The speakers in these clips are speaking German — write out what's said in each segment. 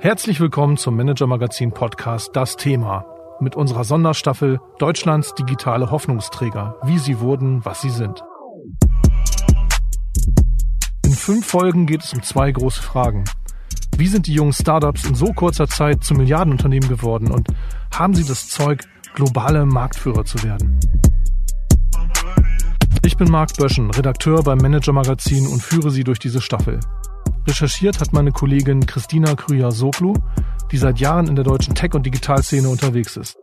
Herzlich willkommen zum Manager Magazin Podcast Das Thema mit unserer Sonderstaffel Deutschlands digitale Hoffnungsträger, wie sie wurden, was sie sind. In fünf Folgen geht es um zwei große Fragen. Wie sind die jungen Startups in so kurzer Zeit zu Milliardenunternehmen geworden und haben sie das Zeug, globale Marktführer zu werden? Ich bin Marc Böschen, Redakteur beim Manager Magazin und führe Sie durch diese Staffel. Recherchiert hat meine Kollegin Christina Krüger-Soglu, die seit Jahren in der deutschen Tech- und Digitalszene unterwegs ist.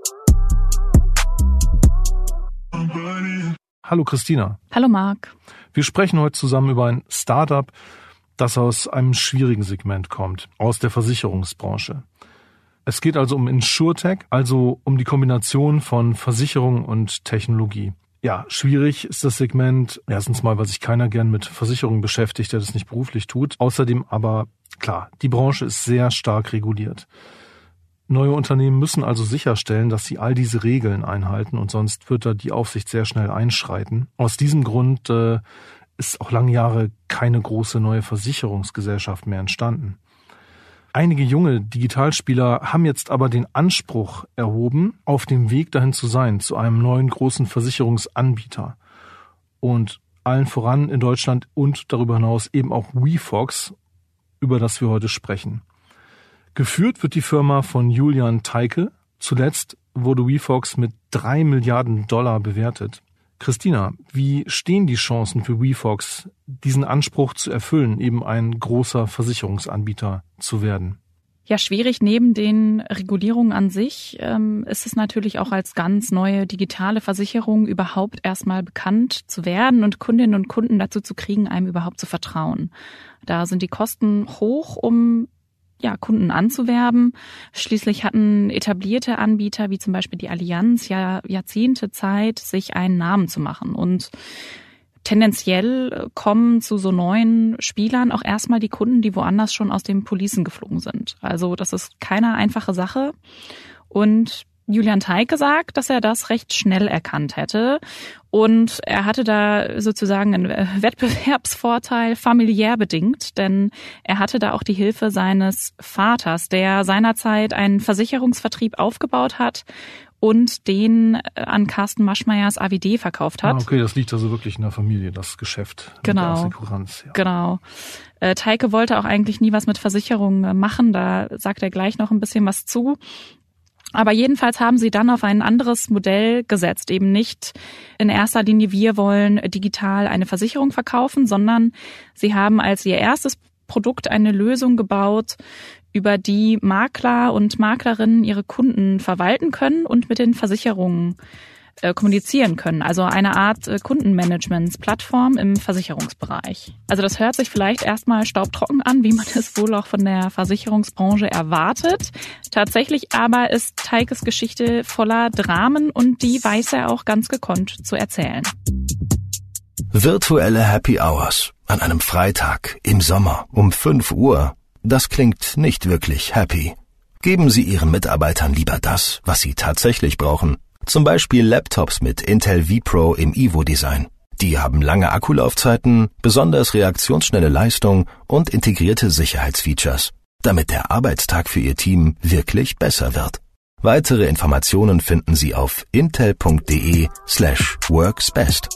Hallo Christina. Hallo Marc. Wir sprechen heute zusammen über ein Startup, das aus einem schwierigen Segment kommt, aus der Versicherungsbranche. Es geht also um InsurTech, also um die Kombination von Versicherung und Technologie. Ja, schwierig ist das Segment. Erstens mal, weil sich keiner gern mit Versicherungen beschäftigt, der das nicht beruflich tut. Außerdem aber, klar, die Branche ist sehr stark reguliert. Neue Unternehmen müssen also sicherstellen, dass sie all diese Regeln einhalten und sonst wird da die Aufsicht sehr schnell einschreiten. Aus diesem Grund äh, ist auch lange Jahre keine große neue Versicherungsgesellschaft mehr entstanden. Einige junge Digitalspieler haben jetzt aber den Anspruch erhoben, auf dem Weg dahin zu sein, zu einem neuen großen Versicherungsanbieter. Und allen voran in Deutschland und darüber hinaus eben auch WeFox, über das wir heute sprechen. Geführt wird die Firma von Julian Teike. Zuletzt wurde WeFox mit drei Milliarden Dollar bewertet. Christina, wie stehen die Chancen für WeFox, diesen Anspruch zu erfüllen, eben ein großer Versicherungsanbieter zu werden? Ja, schwierig. Neben den Regulierungen an sich ähm, ist es natürlich auch als ganz neue digitale Versicherung überhaupt erstmal bekannt zu werden und Kundinnen und Kunden dazu zu kriegen, einem überhaupt zu vertrauen. Da sind die Kosten hoch, um ja, Kunden anzuwerben. Schließlich hatten etablierte Anbieter wie zum Beispiel die Allianz ja Jahrzehnte Zeit, sich einen Namen zu machen. Und tendenziell kommen zu so neuen Spielern auch erstmal die Kunden, die woanders schon aus den Policen geflogen sind. Also das ist keine einfache Sache. Und Julian Teike sagt, dass er das recht schnell erkannt hätte. Und er hatte da sozusagen einen Wettbewerbsvorteil familiär bedingt, denn er hatte da auch die Hilfe seines Vaters, der seinerzeit einen Versicherungsvertrieb aufgebaut hat und den äh, an Carsten Maschmeyers AWD verkauft hat. Ah, okay, das liegt also wirklich in der Familie, das Geschäft. Genau. Ja. Genau. Äh, Teike wollte auch eigentlich nie was mit Versicherungen machen, da sagt er gleich noch ein bisschen was zu. Aber jedenfalls haben sie dann auf ein anderes Modell gesetzt, eben nicht in erster Linie wir wollen digital eine Versicherung verkaufen, sondern sie haben als ihr erstes Produkt eine Lösung gebaut, über die Makler und Maklerinnen ihre Kunden verwalten können und mit den Versicherungen äh, kommunizieren können. Also eine Art äh, Kundenmanagements-Plattform im Versicherungsbereich. Also das hört sich vielleicht erstmal staubtrocken an, wie man es wohl auch von der Versicherungsbranche erwartet. Tatsächlich aber ist Teikes Geschichte voller Dramen und die weiß er auch ganz gekonnt zu erzählen. Virtuelle Happy Hours an einem Freitag im Sommer um 5 Uhr. Das klingt nicht wirklich happy. Geben Sie Ihren Mitarbeitern lieber das, was sie tatsächlich brauchen zum Beispiel Laptops mit Intel vPro im Evo-Design. Die haben lange Akkulaufzeiten, besonders reaktionsschnelle Leistung und integrierte Sicherheitsfeatures, damit der Arbeitstag für Ihr Team wirklich besser wird. Weitere Informationen finden Sie auf intel.de slash worksbest.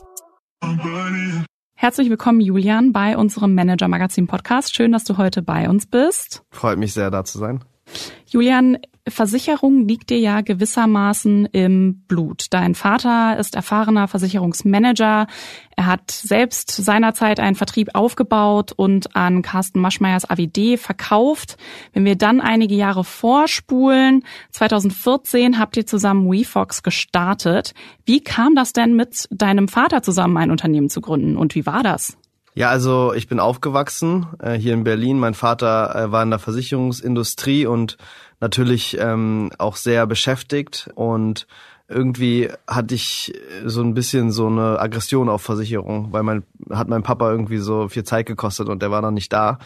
Herzlich willkommen, Julian, bei unserem Manager Magazin Podcast. Schön, dass du heute bei uns bist. Freut mich sehr, da zu sein. Julian, Versicherung liegt dir ja gewissermaßen im Blut. Dein Vater ist erfahrener Versicherungsmanager. Er hat selbst seinerzeit einen Vertrieb aufgebaut und an Carsten Maschmeyers AWD verkauft. Wenn wir dann einige Jahre vorspulen, 2014 habt ihr zusammen WeFox gestartet. Wie kam das denn mit deinem Vater zusammen ein Unternehmen zu gründen und wie war das? Ja, also ich bin aufgewachsen äh, hier in Berlin. Mein Vater äh, war in der Versicherungsindustrie und natürlich ähm, auch sehr beschäftigt und irgendwie hatte ich so ein bisschen so eine Aggression auf Versicherung, weil mein hat mein Papa irgendwie so viel Zeit gekostet und der war dann nicht da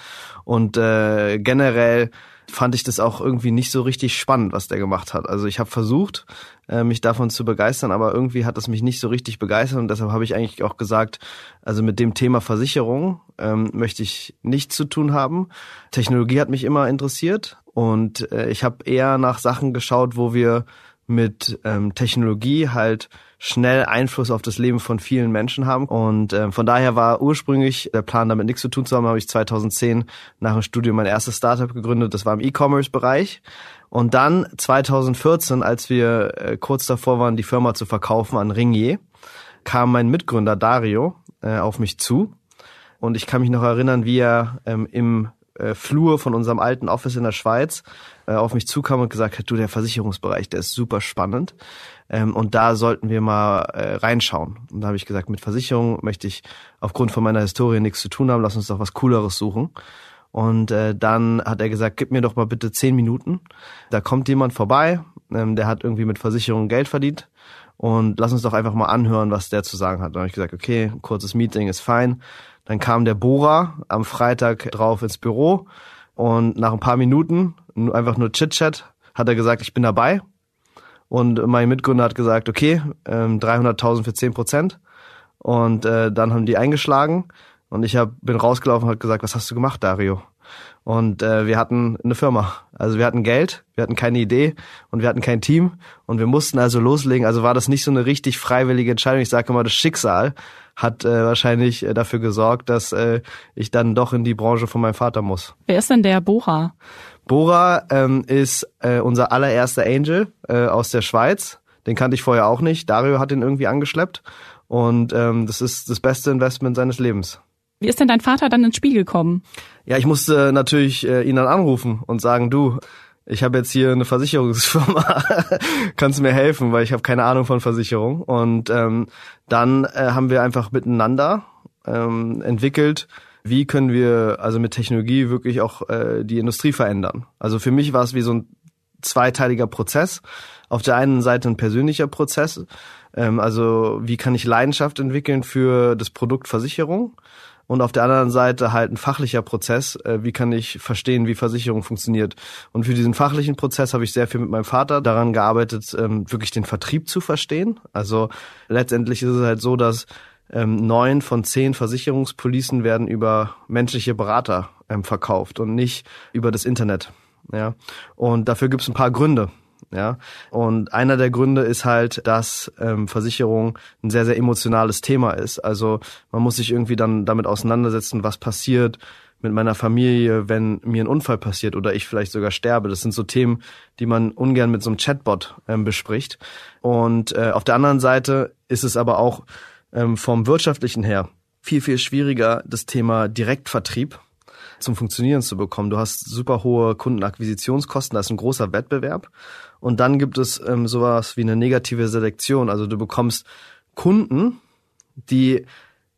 und äh, generell fand ich das auch irgendwie nicht so richtig spannend, was der gemacht hat. Also ich habe versucht, äh, mich davon zu begeistern, aber irgendwie hat es mich nicht so richtig begeistert und deshalb habe ich eigentlich auch gesagt, also mit dem Thema Versicherung ähm, möchte ich nichts zu tun haben. Technologie hat mich immer interessiert Und äh, ich habe eher nach Sachen geschaut, wo wir mit ähm, Technologie halt schnell Einfluss auf das Leben von vielen Menschen haben. Und äh, von daher war ursprünglich der Plan, damit nichts zu tun zu haben, habe ich 2010 nach dem Studium mein erstes Startup gegründet. Das war im E-Commerce-Bereich. Und dann 2014, als wir äh, kurz davor waren, die Firma zu verkaufen an Ringier, kam mein Mitgründer Dario äh, auf mich zu. Und ich kann mich noch erinnern, wie er ähm, im äh, Flur von unserem alten Office in der Schweiz äh, auf mich zukam und gesagt hat, du, der Versicherungsbereich, der ist super spannend. Ähm, und da sollten wir mal äh, reinschauen. Und da habe ich gesagt, mit Versicherung möchte ich aufgrund von meiner Historie nichts zu tun haben, lass uns doch was Cooleres suchen. Und äh, dann hat er gesagt, gib mir doch mal bitte zehn Minuten. Da kommt jemand vorbei, ähm, der hat irgendwie mit Versicherung Geld verdient. Und lass uns doch einfach mal anhören, was der zu sagen hat. Dann habe ich gesagt, okay, kurzes Meeting ist fein. Dann kam der Bohrer am Freitag drauf ins Büro und nach ein paar Minuten, einfach nur Chit-Chat, hat er gesagt, ich bin dabei. Und mein Mitgründer hat gesagt, okay, ähm, 300.000 für 10 Prozent. Und äh, dann haben die eingeschlagen und ich hab, bin rausgelaufen und hat gesagt, was hast du gemacht, Dario? Und äh, wir hatten eine Firma. Also wir hatten Geld, wir hatten keine Idee und wir hatten kein Team und wir mussten also loslegen. Also war das nicht so eine richtig freiwillige Entscheidung. Ich sage immer, das Schicksal hat äh, wahrscheinlich äh, dafür gesorgt, dass äh, ich dann doch in die Branche von meinem Vater muss. Wer ist denn der Bora? Bora ähm, ist äh, unser allererster Angel äh, aus der Schweiz. Den kannte ich vorher auch nicht. Dario hat ihn irgendwie angeschleppt. Und ähm, das ist das beste Investment seines Lebens. Wie ist denn dein Vater dann ins Spiel gekommen? Ja, ich musste natürlich äh, ihn dann anrufen und sagen, du, ich habe jetzt hier eine Versicherungsfirma, kannst du mir helfen, weil ich habe keine Ahnung von Versicherung. Und ähm, dann äh, haben wir einfach miteinander ähm, entwickelt, wie können wir also mit Technologie wirklich auch äh, die Industrie verändern. Also für mich war es wie so ein zweiteiliger Prozess. Auf der einen Seite ein persönlicher Prozess, ähm, also wie kann ich Leidenschaft entwickeln für das Produkt Versicherung und auf der anderen Seite halt ein fachlicher Prozess, äh, wie kann ich verstehen, wie Versicherung funktioniert. Und für diesen fachlichen Prozess habe ich sehr viel mit meinem Vater daran gearbeitet, ähm, wirklich den Vertrieb zu verstehen. Also letztendlich ist es halt so, dass ähm, neun von zehn Versicherungspolicen werden über menschliche Berater ähm, verkauft und nicht über das Internet. Ja, und dafür gibt es ein paar Gründe. Ja, und einer der Gründe ist halt, dass ähm, Versicherung ein sehr sehr emotionales Thema ist. Also man muss sich irgendwie dann damit auseinandersetzen, was passiert mit meiner Familie, wenn mir ein Unfall passiert oder ich vielleicht sogar sterbe. Das sind so Themen, die man ungern mit so einem Chatbot ähm, bespricht. Und äh, auf der anderen Seite ist es aber auch ähm, vom wirtschaftlichen her viel, viel schwieriger, das Thema Direktvertrieb zum Funktionieren zu bekommen. Du hast super hohe Kundenakquisitionskosten, da ist ein großer Wettbewerb. Und dann gibt es ähm, sowas wie eine negative Selektion. Also du bekommst Kunden, die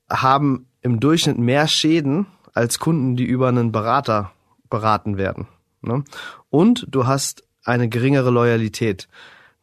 haben im Durchschnitt mehr Schäden als Kunden, die über einen Berater beraten werden. Ne? Und du hast eine geringere Loyalität.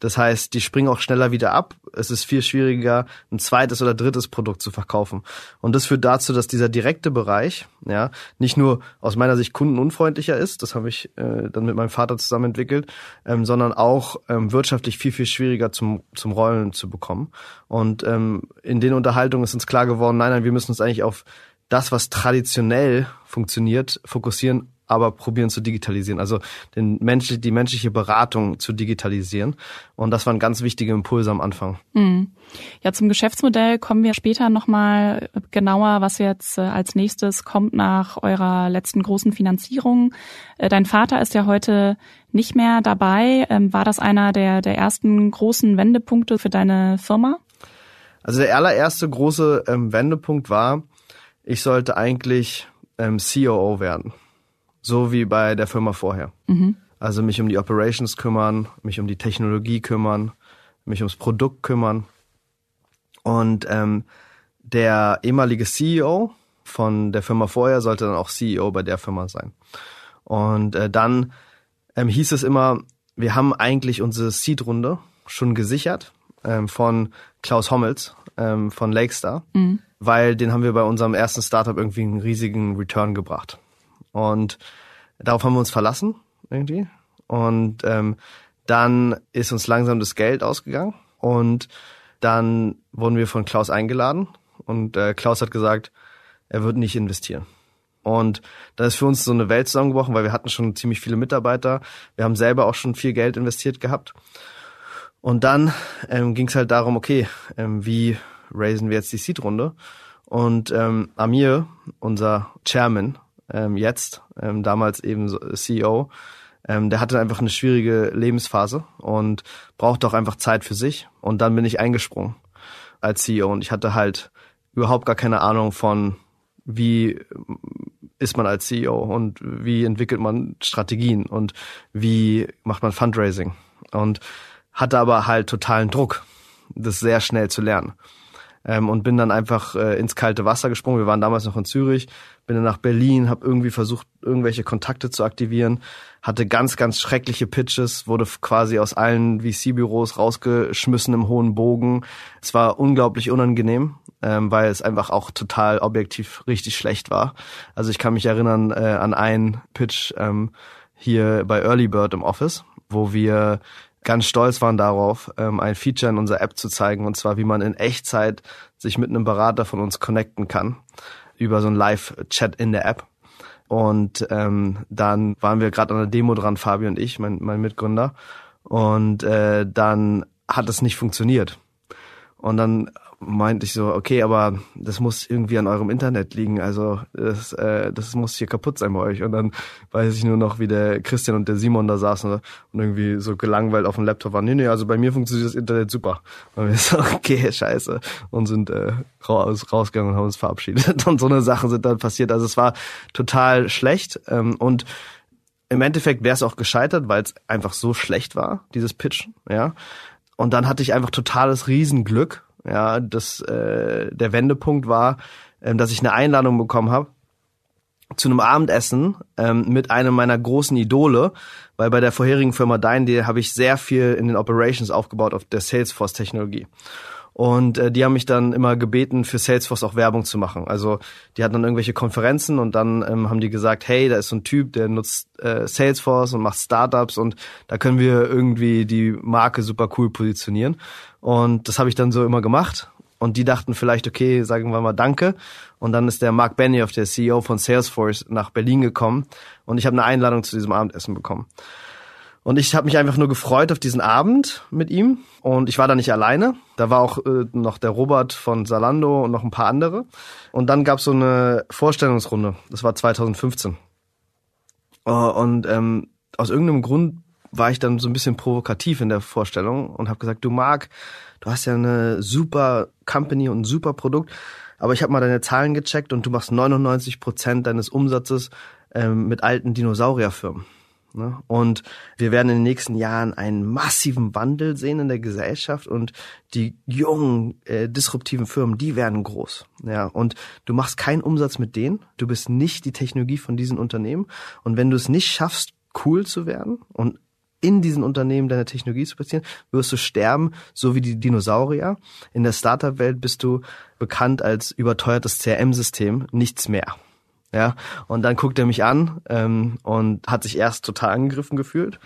Das heißt, die springen auch schneller wieder ab. Es ist viel schwieriger, ein zweites oder drittes Produkt zu verkaufen. Und das führt dazu, dass dieser direkte Bereich, ja, nicht nur aus meiner Sicht kundenunfreundlicher ist, das habe ich äh, dann mit meinem Vater zusammen entwickelt, ähm, sondern auch ähm, wirtschaftlich viel, viel schwieriger zum, zum Rollen zu bekommen. Und ähm, in den Unterhaltungen ist uns klar geworden, nein, nein, wir müssen uns eigentlich auf das, was traditionell funktioniert, fokussieren aber probieren zu digitalisieren, also den Mensch, die menschliche Beratung zu digitalisieren. Und das waren ganz wichtige Impulse am Anfang. Mhm. Ja, zum Geschäftsmodell kommen wir später nochmal genauer, was jetzt äh, als nächstes kommt nach eurer letzten großen Finanzierung. Äh, dein Vater ist ja heute nicht mehr dabei. Ähm, war das einer der, der ersten großen Wendepunkte für deine Firma? Also der allererste große ähm, Wendepunkt war, ich sollte eigentlich ähm, COO werden. So wie bei der Firma vorher. Mhm. Also mich um die Operations kümmern, mich um die Technologie kümmern, mich ums Produkt kümmern. Und ähm, der ehemalige CEO von der Firma vorher sollte dann auch CEO bei der Firma sein. Und äh, dann ähm, hieß es immer, wir haben eigentlich unsere Seed-Runde schon gesichert ähm, von Klaus Hommels ähm, von Lakestar, mhm. weil den haben wir bei unserem ersten Startup irgendwie einen riesigen Return gebracht. Und darauf haben wir uns verlassen irgendwie. Und ähm, dann ist uns langsam das Geld ausgegangen und dann wurden wir von Klaus eingeladen und äh, Klaus hat gesagt, er wird nicht investieren. Und da ist für uns so eine Welt zusammengebrochen, weil wir hatten schon ziemlich viele Mitarbeiter. Wir haben selber auch schon viel Geld investiert gehabt. Und dann ähm, ging es halt darum, okay, ähm, wie raisen wir jetzt die Seed-Runde? Und ähm, Amir, unser Chairman, ähm, jetzt, ähm, damals eben CEO, ähm, der hatte einfach eine schwierige Lebensphase und brauchte auch einfach Zeit für sich. Und dann bin ich eingesprungen als CEO und ich hatte halt überhaupt gar keine Ahnung von, wie ist man als CEO und wie entwickelt man Strategien und wie macht man Fundraising. Und hatte aber halt totalen Druck, das sehr schnell zu lernen ähm, und bin dann einfach äh, ins kalte Wasser gesprungen. Wir waren damals noch in Zürich, bin dann nach Berlin, habe irgendwie versucht, irgendwelche Kontakte zu aktivieren, hatte ganz, ganz schreckliche Pitches, wurde quasi aus allen VC-Büros rausgeschmissen im hohen Bogen. Es war unglaublich unangenehm, ähm, weil es einfach auch total objektiv richtig schlecht war. Also ich kann mich erinnern äh, an einen Pitch ähm, hier bei Early Bird im Office, wo wir ganz stolz waren darauf, ähm, ein Feature in unserer App zu zeigen, und zwar wie man in Echtzeit sich mit einem Berater von uns connecten kann über so ein Live-Chat in der App. Und ähm, dann waren wir gerade an der Demo dran, Fabi und ich, mein, mein Mitgründer. Und äh, dann hat es nicht funktioniert. Und dann meinte ich so, okay, aber das muss irgendwie an eurem Internet liegen. Also das, äh, das muss hier kaputt sein bei euch. Und dann weiß ich nur noch, wie der Christian und der Simon da saßen und irgendwie so gelangweilt auf dem Laptop waren. Nee, nee, also bei mir funktioniert das Internet super. Und wir so, okay, scheiße. Und sind äh, raus, rausgegangen und haben uns verabschiedet. Und so eine Sachen sind dann passiert. Also es war total schlecht. Ähm, und im Endeffekt wäre es auch gescheitert, weil es einfach so schlecht war, dieses Pitch, ja. Und dann hatte ich einfach totales Riesenglück, ja, das äh, der Wendepunkt war, ähm, dass ich eine Einladung bekommen habe zu einem Abendessen ähm, mit einem meiner großen Idole, weil bei der vorherigen Firma Dein, habe ich sehr viel in den Operations aufgebaut auf der Salesforce-Technologie. Und äh, die haben mich dann immer gebeten, für Salesforce auch Werbung zu machen. Also die hatten dann irgendwelche Konferenzen und dann ähm, haben die gesagt, hey, da ist so ein Typ, der nutzt äh, Salesforce und macht Startups und da können wir irgendwie die Marke super cool positionieren. Und das habe ich dann so immer gemacht. Und die dachten vielleicht, okay, sagen wir mal Danke. Und dann ist der Mark Benioff, der CEO von Salesforce, nach Berlin gekommen und ich habe eine Einladung zu diesem Abendessen bekommen. Und ich habe mich einfach nur gefreut auf diesen Abend mit ihm. Und ich war da nicht alleine. Da war auch äh, noch der Robert von Salando und noch ein paar andere. Und dann gab es so eine Vorstellungsrunde. Das war 2015. Uh, und ähm, aus irgendeinem Grund war ich dann so ein bisschen provokativ in der Vorstellung und habe gesagt, du Marc, du hast ja eine super Company und ein super Produkt, aber ich habe mal deine Zahlen gecheckt und du machst 99 Prozent deines Umsatzes ähm, mit alten Dinosaurierfirmen. Ne? Und wir werden in den nächsten Jahren einen massiven Wandel sehen in der Gesellschaft und die jungen, äh, disruptiven Firmen, die werden groß. Ja, und du machst keinen Umsatz mit denen, du bist nicht die Technologie von diesen Unternehmen. Und wenn du es nicht schaffst, cool zu werden und in diesen Unternehmen deine Technologie zu platzieren, wirst du sterben, so wie die Dinosaurier. In der Startup-Welt bist du bekannt als überteuertes CRM-System, nichts mehr. Ja, und dann guckt er mich an ähm, und hat sich erst total angegriffen gefühlt.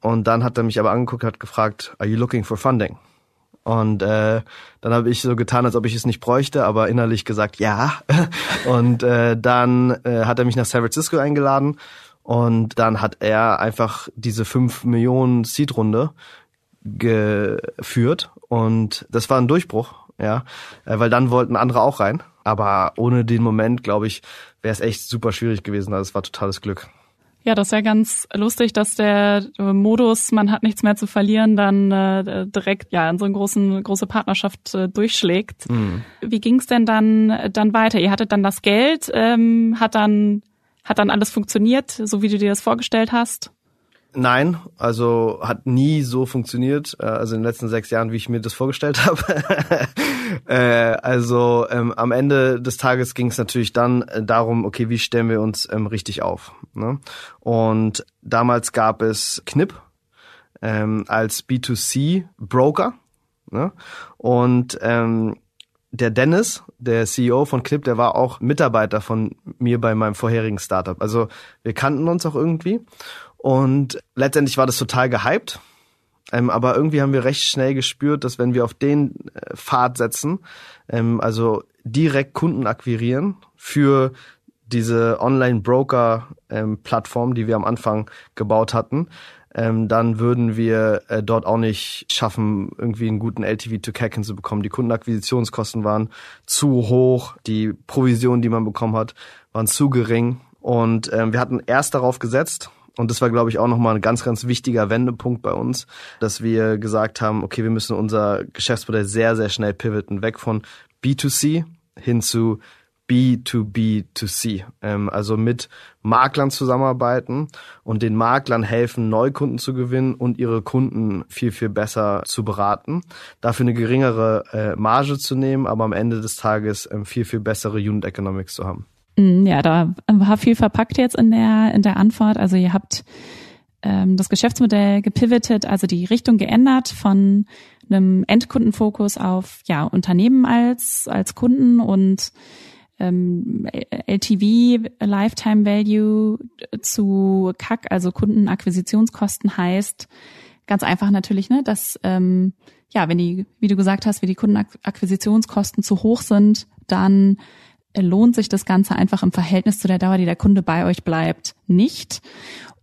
Und dann hat er mich aber angeguckt hat gefragt, are you looking for funding? Und äh, dann habe ich so getan, als ob ich es nicht bräuchte, aber innerlich gesagt, ja. und äh, dann äh, hat er mich nach San Francisco eingeladen und dann hat er einfach diese 5 Millionen Seed-Runde geführt und das war ein Durchbruch, ja, äh, weil dann wollten andere auch rein. Aber ohne den Moment, glaube ich, wäre es echt super schwierig gewesen. Also es war totales Glück. Ja, das ist ja ganz lustig, dass der Modus, man hat nichts mehr zu verlieren, dann äh, direkt ja in so eine großen, große Partnerschaft äh, durchschlägt. Mhm. Wie ging es denn dann dann weiter? Ihr hattet dann das Geld, ähm, hat dann hat dann alles funktioniert, so wie du dir das vorgestellt hast? Nein, also hat nie so funktioniert, äh, also in den letzten sechs Jahren, wie ich mir das vorgestellt habe. äh, also ähm, am Ende des Tages ging es natürlich dann äh, darum, okay, wie stellen wir uns ähm, richtig auf? Ne? Und damals gab es Knip ähm, als B2C-Broker. Ne? Und ähm, der Dennis, der CEO von Knip, der war auch Mitarbeiter von mir bei meinem vorherigen Startup. Also wir kannten uns auch irgendwie. Und letztendlich war das total gehypt. Ähm, aber irgendwie haben wir recht schnell gespürt, dass wenn wir auf den äh, Pfad setzen, ähm, also direkt Kunden akquirieren für diese Online-Broker-Plattform, ähm, die wir am Anfang gebaut hatten, ähm, dann würden wir äh, dort auch nicht schaffen, irgendwie einen guten LTV to CAC hinzubekommen. Die Kundenakquisitionskosten waren zu hoch, die Provisionen, die man bekommen hat, waren zu gering. Und ähm, wir hatten erst darauf gesetzt, und das war, glaube ich, auch nochmal ein ganz, ganz wichtiger Wendepunkt bei uns, dass wir gesagt haben, okay, wir müssen unser Geschäftsmodell sehr, sehr schnell pivoten, weg von B2C hin zu B2B2C, ähm, also mit Maklern zusammenarbeiten und den Maklern helfen, Neukunden zu gewinnen und ihre Kunden viel, viel besser zu beraten. Dafür eine geringere äh, Marge zu nehmen, aber am Ende des Tages ähm, viel, viel bessere Unit Economics zu haben. Mm, ja, da war viel verpackt jetzt in der, in der Antwort. Also ihr habt ähm, das Geschäftsmodell gepivotet, also die Richtung geändert von einem Endkundenfokus auf ja Unternehmen als als Kunden und ähm, LTV, Lifetime Value zu CAC, also Kundenakquisitionskosten heißt ganz einfach natürlich, ne, dass ähm, ja, wenn die, wie du gesagt hast, wenn die Kundenakquisitionskosten zu hoch sind, dann lohnt sich das Ganze einfach im Verhältnis zu der Dauer, die der Kunde bei euch bleibt, nicht.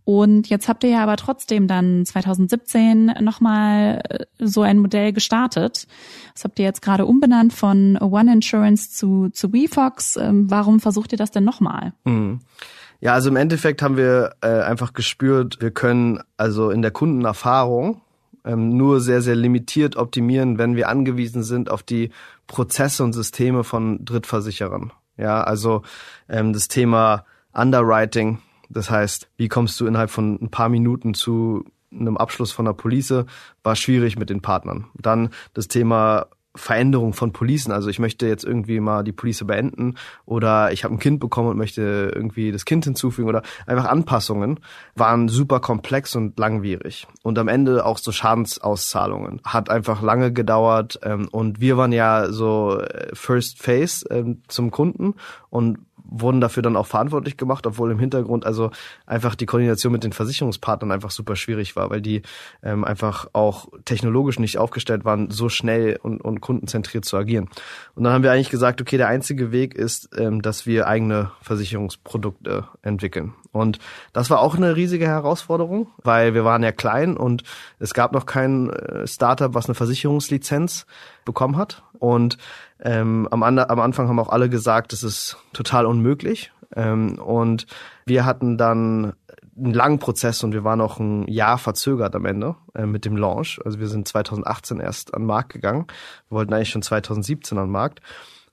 Und jetzt habt ihr ja aber trotzdem dann 2017 nochmal äh, so ein Modell gestartet. Das habt ihr jetzt gerade umbenannt von One Insurance zu, zu WeFox. Ähm, warum versucht ihr das denn nochmal? Mhm. Ja, also im Endeffekt haben wir äh, einfach gespürt, wir können also in der Kundenerfahrung ähm, nur sehr, sehr limitiert optimieren, wenn wir angewiesen sind auf die Prozesse und Systeme von Drittversicherern. Ja, also ähm, das Thema Underwriting das heißt, wie kommst du innerhalb von ein paar Minuten zu einem Abschluss von der Police, war schwierig mit den Partnern. Dann das Thema Veränderung von Policen. Also ich möchte jetzt irgendwie mal die Police beenden oder ich habe ein Kind bekommen und möchte irgendwie das Kind hinzufügen oder einfach Anpassungen waren super komplex und langwierig. Und am Ende auch so Schadensauszahlungen. Hat einfach lange gedauert ähm, und wir waren ja so äh, First Face ähm, zum Kunden und wurden dafür dann auch verantwortlich gemacht, obwohl im Hintergrund also einfach die Koordination mit den Versicherungspartnern einfach super schwierig war, weil die ähm, einfach auch technologisch nicht aufgestellt waren, so schnell und, und kundenzentriert zu agieren. Und dann haben wir eigentlich gesagt, okay, der einzige Weg ist, ähm, dass wir eigene Versicherungsprodukte entwickeln. Und das war auch eine riesige Herausforderung, weil wir waren ja klein und es gab noch kein äh, Startup, was eine Versicherungslizenz bekommen hat. Und ähm, am, am Anfang haben auch alle gesagt, das ist total unmöglich. Ähm, und wir hatten dann einen langen Prozess und wir waren auch ein Jahr verzögert am Ende äh, mit dem Launch. Also wir sind 2018 erst an den Markt gegangen. Wir wollten eigentlich schon 2017 an den Markt.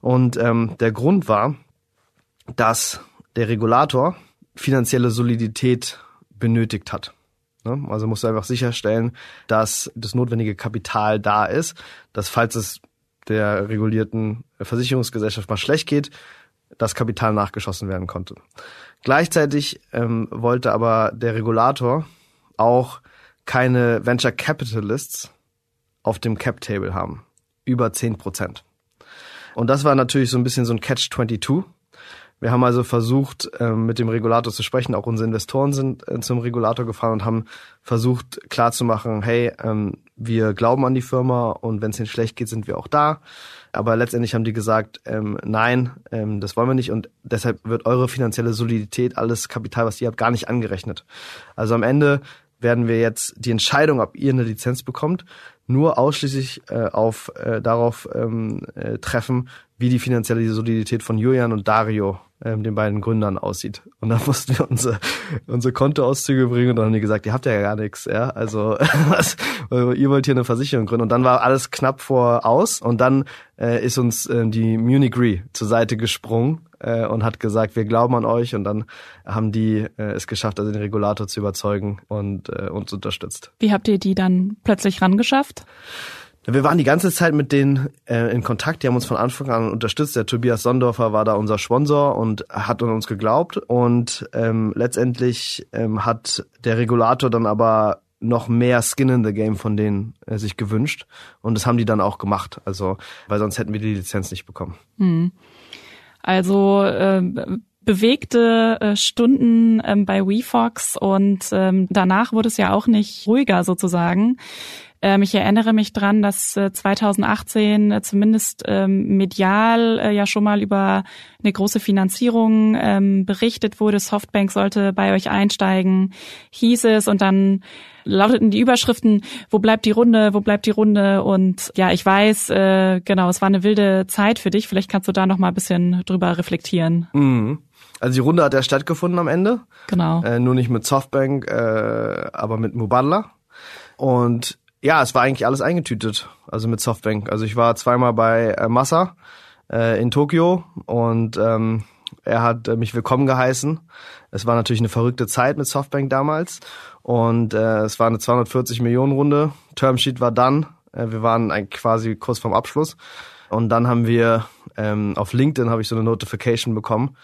Und ähm, der Grund war, dass der Regulator finanzielle Solidität benötigt hat. Ne? Also musst du einfach sicherstellen, dass das notwendige Kapital da ist, dass falls es der regulierten Versicherungsgesellschaft mal schlecht geht, das Kapital nachgeschossen werden konnte. Gleichzeitig ähm, wollte aber der Regulator auch keine Venture Capitalists auf dem Cap Table haben. Über zehn Prozent. Und das war natürlich so ein bisschen so ein Catch-22. Wir haben also versucht, ähm, mit dem Regulator zu sprechen. Auch unsere Investoren sind äh, zum Regulator gefahren und haben versucht klarzumachen, hey, ähm, wir glauben an die Firma und wenn es ihnen schlecht geht, sind wir auch da. Aber letztendlich haben die gesagt, ähm, nein, das wollen wir nicht und deshalb wird eure finanzielle Solidität, alles Kapital, was ihr habt, gar nicht angerechnet. Also am Ende werden wir jetzt die Entscheidung, ob ihr eine Lizenz bekommt, nur ausschließlich äh, auf äh, darauf ähm, äh, treffen, wie die finanzielle Solidität von Julian und Dario ähm, den beiden Gründern aussieht. Und dann mussten wir unsere, unsere Kontoauszüge bringen und dann haben die gesagt, ihr habt ja gar nichts, ja. Also was, ihr wollt hier eine Versicherung gründen. Und dann war alles knapp vor aus und dann äh, ist uns äh, die Munich Re zur Seite gesprungen äh, und hat gesagt, wir glauben an euch und dann haben die äh, es geschafft, also den Regulator zu überzeugen und äh, uns unterstützt. Wie habt ihr die dann plötzlich rangeschafft? Wir waren die ganze Zeit mit denen äh, in Kontakt, die haben uns von Anfang an unterstützt. Der Tobias Sondorfer war da unser Sponsor und hat an uns geglaubt. Und ähm, letztendlich ähm, hat der Regulator dann aber noch mehr Skin in the Game von denen äh, sich gewünscht. Und das haben die dann auch gemacht. Also, weil sonst hätten wir die Lizenz nicht bekommen. Hm. Also äh, bewegte äh, Stunden ähm, bei WeFox und ähm, danach wurde es ja auch nicht ruhiger sozusagen. Ähm, ich erinnere mich dran, dass 2018 äh, zumindest ähm, medial äh, ja schon mal über eine große Finanzierung ähm, berichtet wurde. Softbank sollte bei euch einsteigen, hieß es und dann lauteten die Überschriften, wo bleibt die Runde, wo bleibt die Runde und ja, ich weiß, äh, genau, es war eine wilde Zeit für dich. Vielleicht kannst du da noch mal ein bisschen drüber reflektieren. Mhm. Also die Runde hat ja stattgefunden am Ende. Genau. Äh, nur nicht mit Softbank, äh, aber mit Mubadala. Und ja, es war eigentlich alles eingetütet, also mit Softbank. Also ich war zweimal bei äh, Massa äh, in Tokio und ähm, er hat äh, mich willkommen geheißen. Es war natürlich eine verrückte Zeit mit Softbank damals und äh, es war eine 240 Millionen Runde. Termsheet war dann. Äh, wir waren eigentlich quasi kurz vorm Abschluss und dann haben wir ähm, auf LinkedIn habe ich so eine Notification bekommen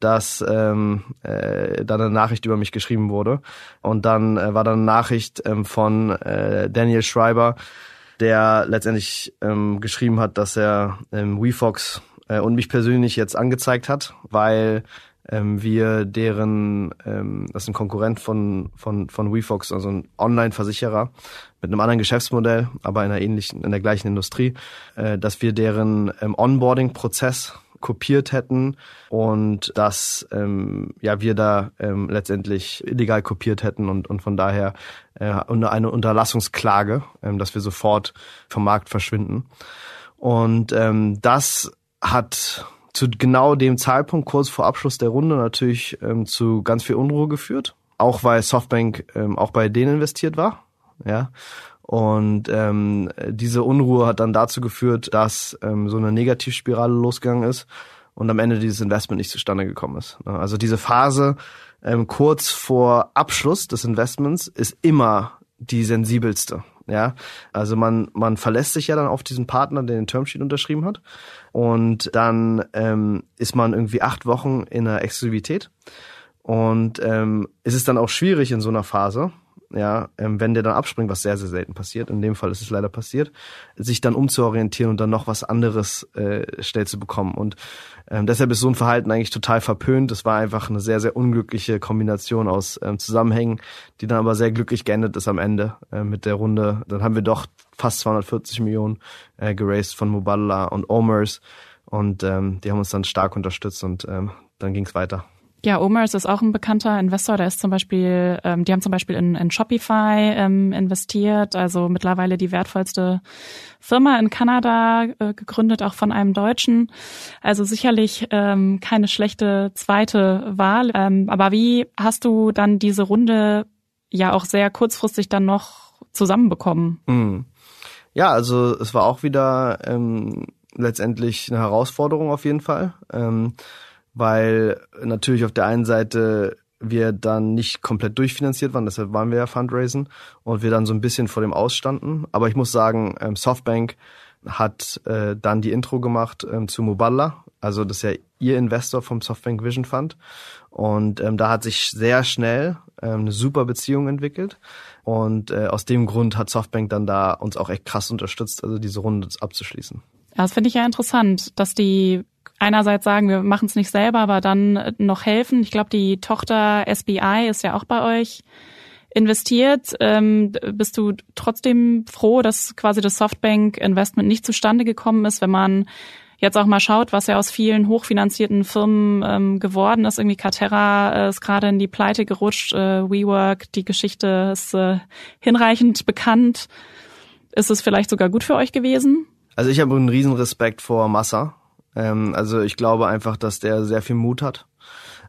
dass ähm, äh, dann eine Nachricht über mich geschrieben wurde. Und dann äh, war dann eine Nachricht ähm, von äh, Daniel Schreiber, der letztendlich ähm, geschrieben hat, dass er ähm, WeFox äh, und mich persönlich jetzt angezeigt hat, weil ähm, wir deren, ähm, das ist ein Konkurrent von, von, von WeFox, also ein Online-Versicherer mit einem anderen Geschäftsmodell, aber in einer ähnlichen, in der gleichen Industrie, äh, dass wir deren ähm, Onboarding-Prozess kopiert hätten und dass ähm, ja wir da ähm, letztendlich illegal kopiert hätten und, und von daher äh, eine Unterlassungsklage, ähm, dass wir sofort vom Markt verschwinden. Und ähm, das hat zu genau dem Zeitpunkt kurz vor Abschluss der Runde natürlich ähm, zu ganz viel Unruhe geführt, auch weil Softbank ähm, auch bei denen investiert war, ja. Und ähm, diese Unruhe hat dann dazu geführt, dass ähm, so eine Negativspirale losgegangen ist und am Ende dieses Investment nicht zustande gekommen ist. Also diese Phase ähm, kurz vor Abschluss des Investments ist immer die sensibelste. Ja, also man man verlässt sich ja dann auf diesen Partner, der den Termsheet unterschrieben hat, und dann ähm, ist man irgendwie acht Wochen in der Exklusivität und ähm, ist es dann auch schwierig in so einer Phase, ja, ähm, wenn der dann abspringt, was sehr, sehr selten passiert, in dem Fall ist es leider passiert, sich dann umzuorientieren und dann noch was anderes äh, schnell zu bekommen. Und ähm, deshalb ist so ein Verhalten eigentlich total verpönt. Es war einfach eine sehr, sehr unglückliche Kombination aus ähm, Zusammenhängen, die dann aber sehr glücklich geendet ist am Ende äh, mit der Runde. Dann haben wir doch fast 240 Millionen äh, geraced von Mubadala und Omers und ähm, die haben uns dann stark unterstützt und ähm, dann ging es weiter. Ja, Omers ist auch ein bekannter Investor. Der ist zum Beispiel, ähm, die haben zum Beispiel in, in Shopify ähm, investiert, also mittlerweile die wertvollste Firma in Kanada, äh, gegründet auch von einem Deutschen. Also sicherlich ähm, keine schlechte zweite Wahl. Ähm, aber wie hast du dann diese Runde ja auch sehr kurzfristig dann noch zusammenbekommen? Mhm. Ja, also es war auch wieder ähm, letztendlich eine Herausforderung auf jeden Fall. Ähm, weil natürlich auf der einen Seite wir dann nicht komplett durchfinanziert waren, deshalb waren wir ja Fundraisen und wir dann so ein bisschen vor dem Ausstanden. Aber ich muss sagen, ähm, Softbank hat äh, dann die Intro gemacht ähm, zu Muballa, also das ist ja ihr Investor vom Softbank Vision Fund. Und ähm, da hat sich sehr schnell ähm, eine super Beziehung entwickelt. Und äh, aus dem Grund hat Softbank dann da uns auch echt krass unterstützt, also diese Runde abzuschließen. Das finde ich ja interessant, dass die einerseits sagen, wir machen es nicht selber, aber dann noch helfen. Ich glaube, die Tochter SBI ist ja auch bei euch investiert. Ähm, bist du trotzdem froh, dass quasi das Softbank-Investment nicht zustande gekommen ist, wenn man jetzt auch mal schaut, was ja aus vielen hochfinanzierten Firmen ähm, geworden ist. Irgendwie Caterra äh, ist gerade in die Pleite gerutscht, äh, WeWork, die Geschichte ist äh, hinreichend bekannt. Ist es vielleicht sogar gut für euch gewesen? Also ich habe einen riesen Respekt vor Massa ähm, also ich glaube einfach, dass der sehr viel Mut hat.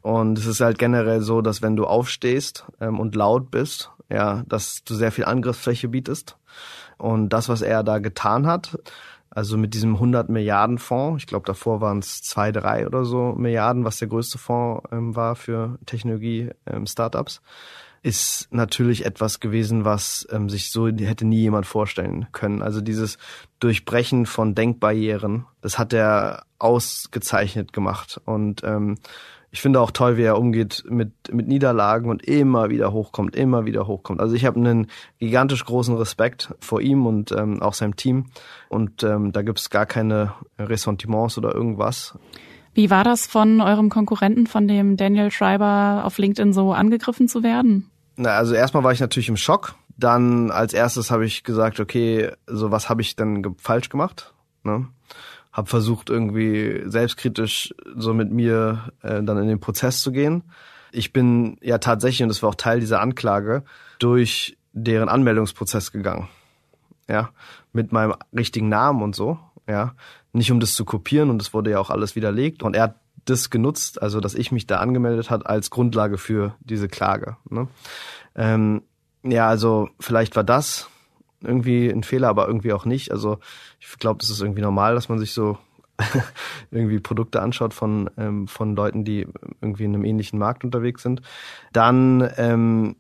Und es ist halt generell so, dass wenn du aufstehst ähm, und laut bist, ja, dass du sehr viel Angriffsfläche bietest. Und das, was er da getan hat, also mit diesem 100 Milliarden Fonds, ich glaube davor waren es zwei, drei oder so Milliarden, was der größte Fonds ähm, war für Technologie ähm, ist natürlich etwas gewesen, was ähm, sich so hätte nie jemand vorstellen können. Also dieses Durchbrechen von Denkbarrieren, das hat er ausgezeichnet gemacht. Und ähm, ich finde auch toll, wie er umgeht mit, mit Niederlagen und immer wieder hochkommt, immer wieder hochkommt. Also ich habe einen gigantisch großen Respekt vor ihm und ähm, auch seinem Team. Und ähm, da gibt es gar keine Ressentiments oder irgendwas. Wie war das von eurem Konkurrenten, von dem Daniel Schreiber auf LinkedIn so angegriffen zu werden? Na, also erstmal war ich natürlich im Schock, dann als erstes habe ich gesagt, okay, so was habe ich denn ge falsch gemacht? Ne? Hab versucht irgendwie selbstkritisch so mit mir äh, dann in den Prozess zu gehen. Ich bin ja tatsächlich, und das war auch Teil dieser Anklage, durch deren Anmeldungsprozess gegangen. Ja, mit meinem richtigen Namen und so. Ja, nicht um das zu kopieren und das wurde ja auch alles widerlegt. Und er hat das genutzt, also dass ich mich da angemeldet hat, als Grundlage für diese Klage. Ne? Ähm, ja, also vielleicht war das irgendwie ein Fehler, aber irgendwie auch nicht. Also ich glaube, das ist irgendwie normal, dass man sich so irgendwie Produkte anschaut von ähm, von Leuten, die irgendwie in einem ähnlichen Markt unterwegs sind. Dann ähm,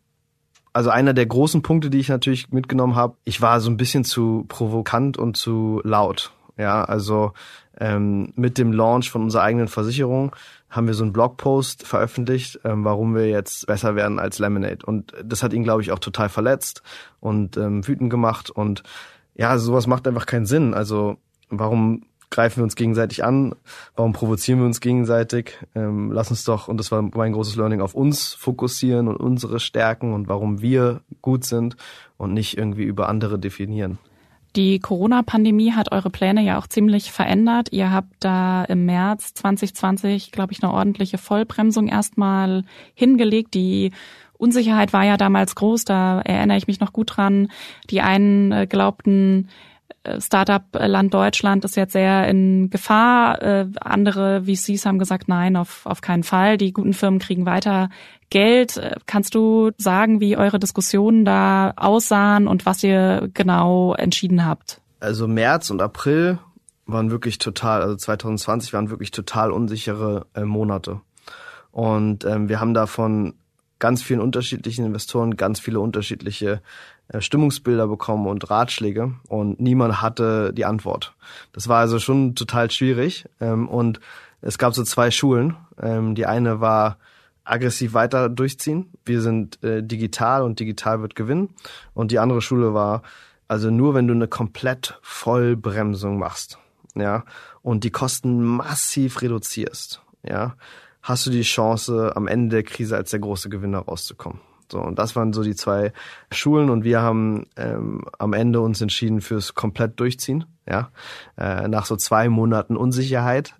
also einer der großen Punkte, die ich natürlich mitgenommen habe, ich war so ein bisschen zu provokant und zu laut. Ja, also ähm, mit dem Launch von unserer eigenen Versicherung haben wir so einen Blogpost veröffentlicht, ähm, warum wir jetzt besser werden als Lemonade. Und das hat ihn, glaube ich, auch total verletzt und ähm, wütend gemacht. Und ja, sowas macht einfach keinen Sinn. Also warum greifen wir uns gegenseitig an? Warum provozieren wir uns gegenseitig? Ähm, lass uns doch, und das war mein großes Learning, auf uns fokussieren und unsere Stärken und warum wir gut sind und nicht irgendwie über andere definieren. Die Corona-Pandemie hat eure Pläne ja auch ziemlich verändert. Ihr habt da im März 2020, glaube ich, eine ordentliche Vollbremsung erstmal hingelegt. Die Unsicherheit war ja damals groß, da erinnere ich mich noch gut dran. Die einen äh, glaubten, äh, Startup-Land Deutschland ist jetzt sehr in Gefahr. Äh, andere VCs haben gesagt, nein, auf, auf keinen Fall. Die guten Firmen kriegen weiter Geld. Äh, kannst du sagen, wie eure Diskussionen da aussahen und was ihr genau entschieden habt? Also März und April waren wirklich total, also 2020 waren wirklich total unsichere äh, Monate. Und ähm, wir haben davon ganz vielen unterschiedlichen Investoren ganz viele unterschiedliche äh, Stimmungsbilder bekommen und Ratschläge und niemand hatte die Antwort. Das war also schon total schwierig ähm, und es gab so zwei Schulen. Ähm, die eine war aggressiv weiter durchziehen. Wir sind äh, digital und digital wird gewinnen. Und die andere Schule war also nur wenn du eine komplett Vollbremsung machst, ja, und die Kosten massiv reduzierst, ja, hast du die Chance, am Ende der Krise als der große Gewinner rauszukommen. So, und das waren so die zwei Schulen und wir haben ähm, am Ende uns entschieden fürs komplett durchziehen, ja, äh, nach so zwei Monaten Unsicherheit.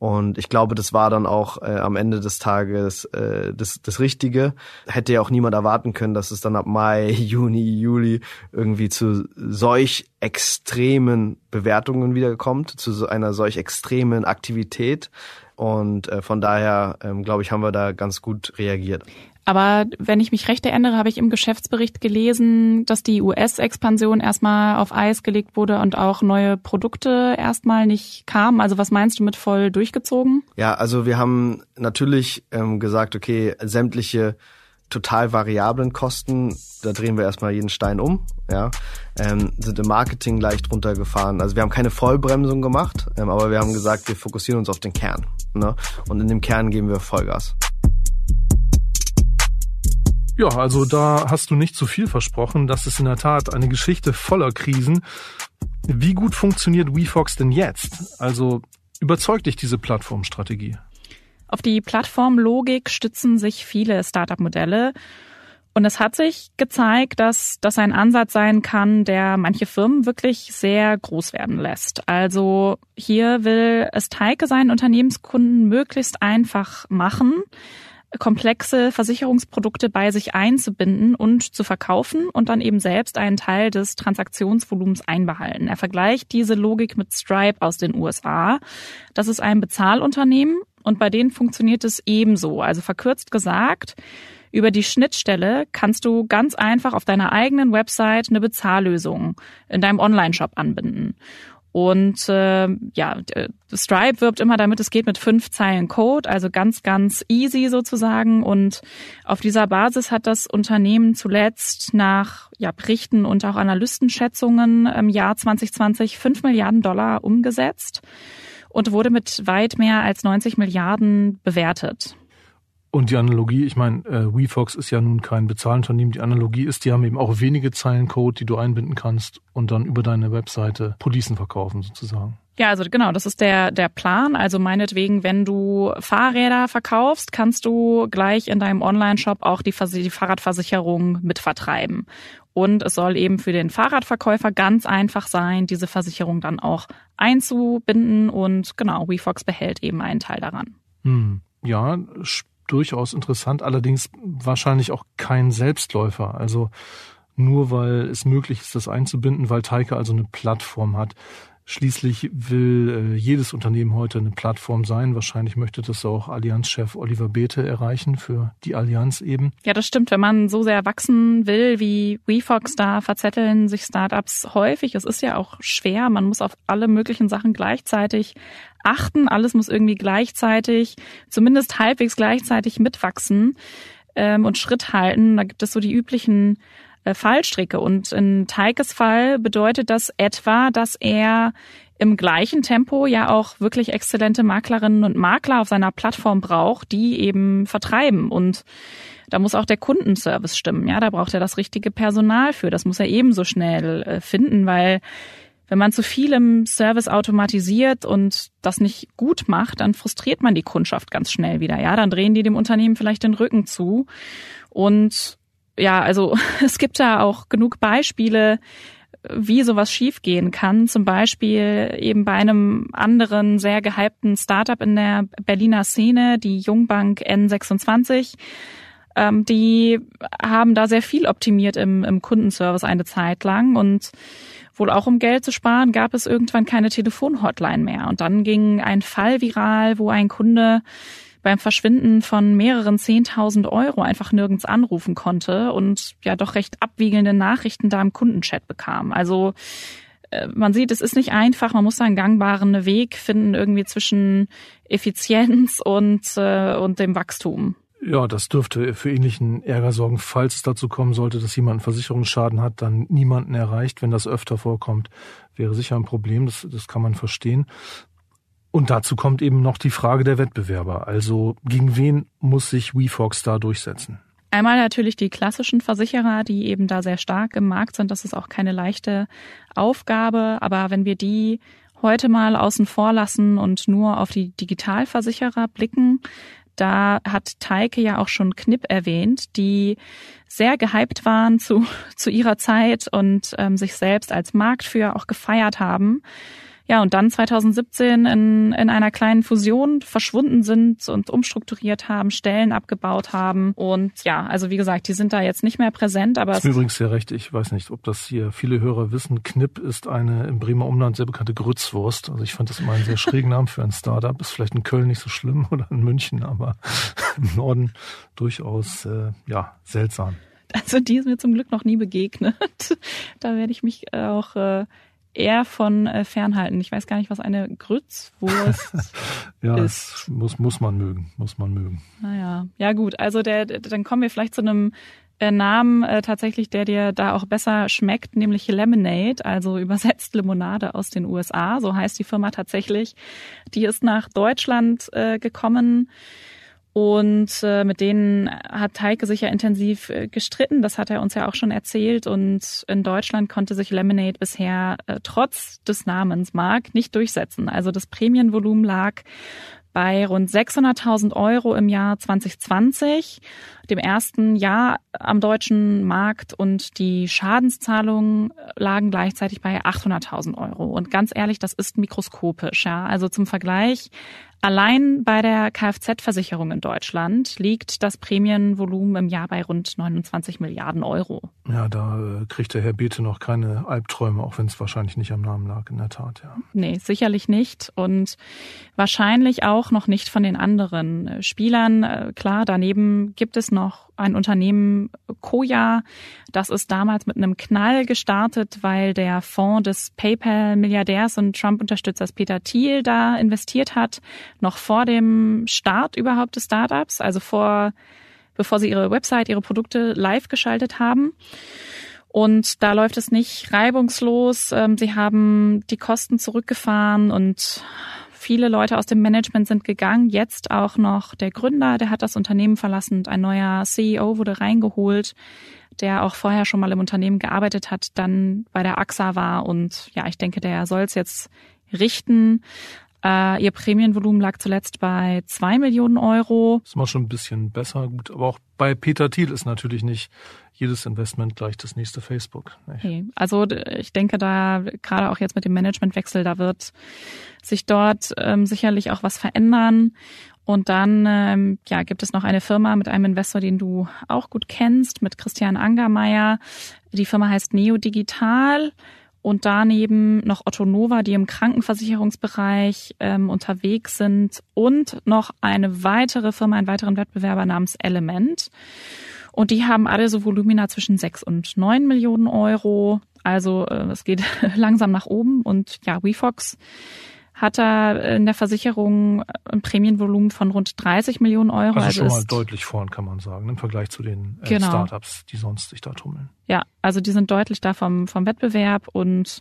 Und ich glaube, das war dann auch äh, am Ende des Tages äh, das, das Richtige. Hätte ja auch niemand erwarten können, dass es dann ab Mai, Juni, Juli irgendwie zu solch extremen Bewertungen wiederkommt, zu so einer solch extremen Aktivität. Und äh, von daher, ähm, glaube ich, haben wir da ganz gut reagiert. Aber wenn ich mich recht erinnere, habe ich im Geschäftsbericht gelesen, dass die US-Expansion erstmal auf Eis gelegt wurde und auch neue Produkte erstmal nicht kamen. Also was meinst du mit voll durchgezogen? Ja, also wir haben natürlich ähm, gesagt, okay, sämtliche total variablen Kosten, da drehen wir erstmal jeden Stein um, ja, ähm, sind im Marketing leicht runtergefahren. Also wir haben keine Vollbremsung gemacht, ähm, aber wir haben gesagt, wir fokussieren uns auf den Kern. Ne? Und in dem Kern geben wir Vollgas. Ja, also da hast du nicht zu viel versprochen. Das ist in der Tat eine Geschichte voller Krisen. Wie gut funktioniert WeFox denn jetzt? Also überzeugt dich diese Plattformstrategie? Auf die Plattformlogik stützen sich viele Startup-Modelle. Und es hat sich gezeigt, dass das ein Ansatz sein kann, der manche Firmen wirklich sehr groß werden lässt. Also hier will es Teike seinen Unternehmenskunden möglichst einfach machen komplexe Versicherungsprodukte bei sich einzubinden und zu verkaufen und dann eben selbst einen Teil des Transaktionsvolumens einbehalten. Er vergleicht diese Logik mit Stripe aus den USA. Das ist ein Bezahlunternehmen und bei denen funktioniert es ebenso. Also verkürzt gesagt, über die Schnittstelle kannst du ganz einfach auf deiner eigenen Website eine Bezahllösung in deinem Online-Shop anbinden. Und äh, ja, Stripe wirbt immer damit, es geht mit fünf Zeilen Code, also ganz, ganz easy sozusagen. Und auf dieser Basis hat das Unternehmen zuletzt nach ja, Berichten und auch Analystenschätzungen im Jahr 2020 fünf Milliarden Dollar umgesetzt und wurde mit weit mehr als 90 Milliarden bewertet. Und die Analogie, ich meine, äh, WeFox ist ja nun kein Bezahlunternehmen. Die Analogie ist, die haben eben auch wenige Zeilen Code, die du einbinden kannst und dann über deine Webseite Policen verkaufen sozusagen. Ja, also genau, das ist der, der Plan. Also meinetwegen, wenn du Fahrräder verkaufst, kannst du gleich in deinem Online-Shop auch die, die Fahrradversicherung mitvertreiben. Und es soll eben für den Fahrradverkäufer ganz einfach sein, diese Versicherung dann auch einzubinden. Und genau, WeFox behält eben einen Teil daran. Hm. Ja, durchaus interessant, allerdings wahrscheinlich auch kein Selbstläufer. Also nur weil es möglich ist, das einzubinden, weil Teike also eine Plattform hat. Schließlich will äh, jedes Unternehmen heute eine Plattform sein. Wahrscheinlich möchte das auch Allianzchef Oliver Bethe erreichen für die Allianz eben. Ja, das stimmt. Wenn man so sehr wachsen will wie WeFox, da verzetteln sich Startups häufig. Es ist ja auch schwer. Man muss auf alle möglichen Sachen gleichzeitig achten. Alles muss irgendwie gleichzeitig, zumindest halbwegs gleichzeitig mitwachsen ähm, und Schritt halten. Da gibt es so die üblichen Fallstricke. Und in Teikes Fall bedeutet das etwa, dass er im gleichen Tempo ja auch wirklich exzellente Maklerinnen und Makler auf seiner Plattform braucht, die eben vertreiben. Und da muss auch der Kundenservice stimmen. Ja, da braucht er das richtige Personal für. Das muss er ebenso schnell äh, finden, weil wenn man zu viel im Service automatisiert und das nicht gut macht, dann frustriert man die Kundschaft ganz schnell wieder. Ja, dann drehen die dem Unternehmen vielleicht den Rücken zu. Und ja, also es gibt da auch genug Beispiele, wie sowas schiefgehen kann. Zum Beispiel eben bei einem anderen sehr gehypten Startup in der Berliner Szene, die Jungbank N26. Ähm, die haben da sehr viel optimiert im, im Kundenservice eine Zeit lang und wohl auch um Geld zu sparen, gab es irgendwann keine Telefonhotline mehr. Und dann ging ein Fall viral, wo ein Kunde beim Verschwinden von mehreren Zehntausend Euro einfach nirgends anrufen konnte und ja doch recht abwiegelnde Nachrichten da im Kundenchat bekam. Also äh, man sieht, es ist nicht einfach, man muss da einen gangbaren Weg finden, irgendwie zwischen Effizienz und, äh, und dem Wachstum. Ja, das dürfte für ähnlichen Ärger sorgen, falls es dazu kommen sollte, dass jemand einen Versicherungsschaden hat, dann niemanden erreicht. Wenn das öfter vorkommt, wäre sicher ein Problem. Das, das kann man verstehen. Und dazu kommt eben noch die Frage der Wettbewerber. Also gegen wen muss sich WeFox da durchsetzen? Einmal natürlich die klassischen Versicherer, die eben da sehr stark im Markt sind. Das ist auch keine leichte Aufgabe. Aber wenn wir die heute mal außen vor lassen und nur auf die Digitalversicherer blicken, da hat Teike ja auch schon Knipp erwähnt, die sehr gehypt waren zu, zu ihrer Zeit und ähm, sich selbst als Marktführer auch gefeiert haben. Ja, und dann 2017 in, in einer kleinen Fusion verschwunden sind und umstrukturiert haben, Stellen abgebaut haben. Und ja, also wie gesagt, die sind da jetzt nicht mehr präsent, aber. Das ist übrigens sehr recht. Ich weiß nicht, ob das hier viele Hörer wissen. Knipp ist eine im Bremer Umland sehr bekannte Grützwurst. Also ich fand das immer einen sehr schrägen Namen für ein Startup. Ist vielleicht in Köln nicht so schlimm oder in München, aber im Norden durchaus, äh, ja, seltsam. Also die ist mir zum Glück noch nie begegnet. da werde ich mich auch äh, eher von äh, fernhalten. Ich weiß gar nicht, was eine Grützwurst ja, ist. muss, muss man mögen, muss man mögen. Naja, ja gut. Also der, der dann kommen wir vielleicht zu einem äh, Namen äh, tatsächlich, der dir da auch besser schmeckt, nämlich Lemonade, also übersetzt Limonade aus den USA. So heißt die Firma tatsächlich. Die ist nach Deutschland äh, gekommen und äh, mit denen hat Heike sich ja intensiv äh, gestritten. Das hat er uns ja auch schon erzählt. Und in Deutschland konnte sich Lemonade bisher äh, trotz des Namens Mark nicht durchsetzen. Also das Prämienvolumen lag bei rund 600.000 Euro im Jahr 2020, dem ersten Jahr am deutschen Markt und die Schadenszahlungen lagen gleichzeitig bei 800.000 Euro. Und ganz ehrlich, das ist mikroskopisch. Ja, also zum Vergleich Allein bei der Kfz-Versicherung in Deutschland liegt das Prämienvolumen im Jahr bei rund 29 Milliarden Euro. Ja, da äh, kriegt der Herr Beete noch keine Albträume, auch wenn es wahrscheinlich nicht am Namen lag, in der Tat, ja. Nee, sicherlich nicht. Und wahrscheinlich auch noch nicht von den anderen äh, Spielern. Äh, klar, daneben gibt es noch ein Unternehmen Koya. Das ist damals mit einem Knall gestartet, weil der Fonds des PayPal-Milliardärs und Trump-Unterstützers Peter Thiel da investiert hat noch vor dem Start überhaupt des Startups, also vor, bevor sie ihre Website, ihre Produkte live geschaltet haben. Und da läuft es nicht reibungslos. Ähm, sie haben die Kosten zurückgefahren und viele Leute aus dem Management sind gegangen. Jetzt auch noch der Gründer, der hat das Unternehmen verlassen und ein neuer CEO wurde reingeholt, der auch vorher schon mal im Unternehmen gearbeitet hat, dann bei der AXA war und ja, ich denke, der soll es jetzt richten. Äh, ihr Prämienvolumen lag zuletzt bei zwei Millionen Euro. Das ist mal schon ein bisschen besser, gut. Aber auch bei Peter Thiel ist natürlich nicht jedes Investment gleich das nächste Facebook. Okay. Also ich denke da gerade auch jetzt mit dem Managementwechsel, da wird sich dort ähm, sicherlich auch was verändern. Und dann ähm, ja, gibt es noch eine Firma mit einem Investor, den du auch gut kennst, mit Christian Angermeier. Die Firma heißt Neo Digital und daneben noch Otto Nova, die im Krankenversicherungsbereich ähm, unterwegs sind und noch eine weitere Firma, einen weiteren Wettbewerber namens Element. Und die haben alle so Volumina zwischen sechs und neun Millionen Euro. Also äh, es geht langsam nach oben und ja, WeFox hat er in der Versicherung ein Prämienvolumen von rund 30 Millionen Euro. Also, also schon mal deutlich vorn, kann man sagen, im Vergleich zu den äh, genau. Startups, die sonst sich da tummeln. Ja, also die sind deutlich da vom, vom Wettbewerb und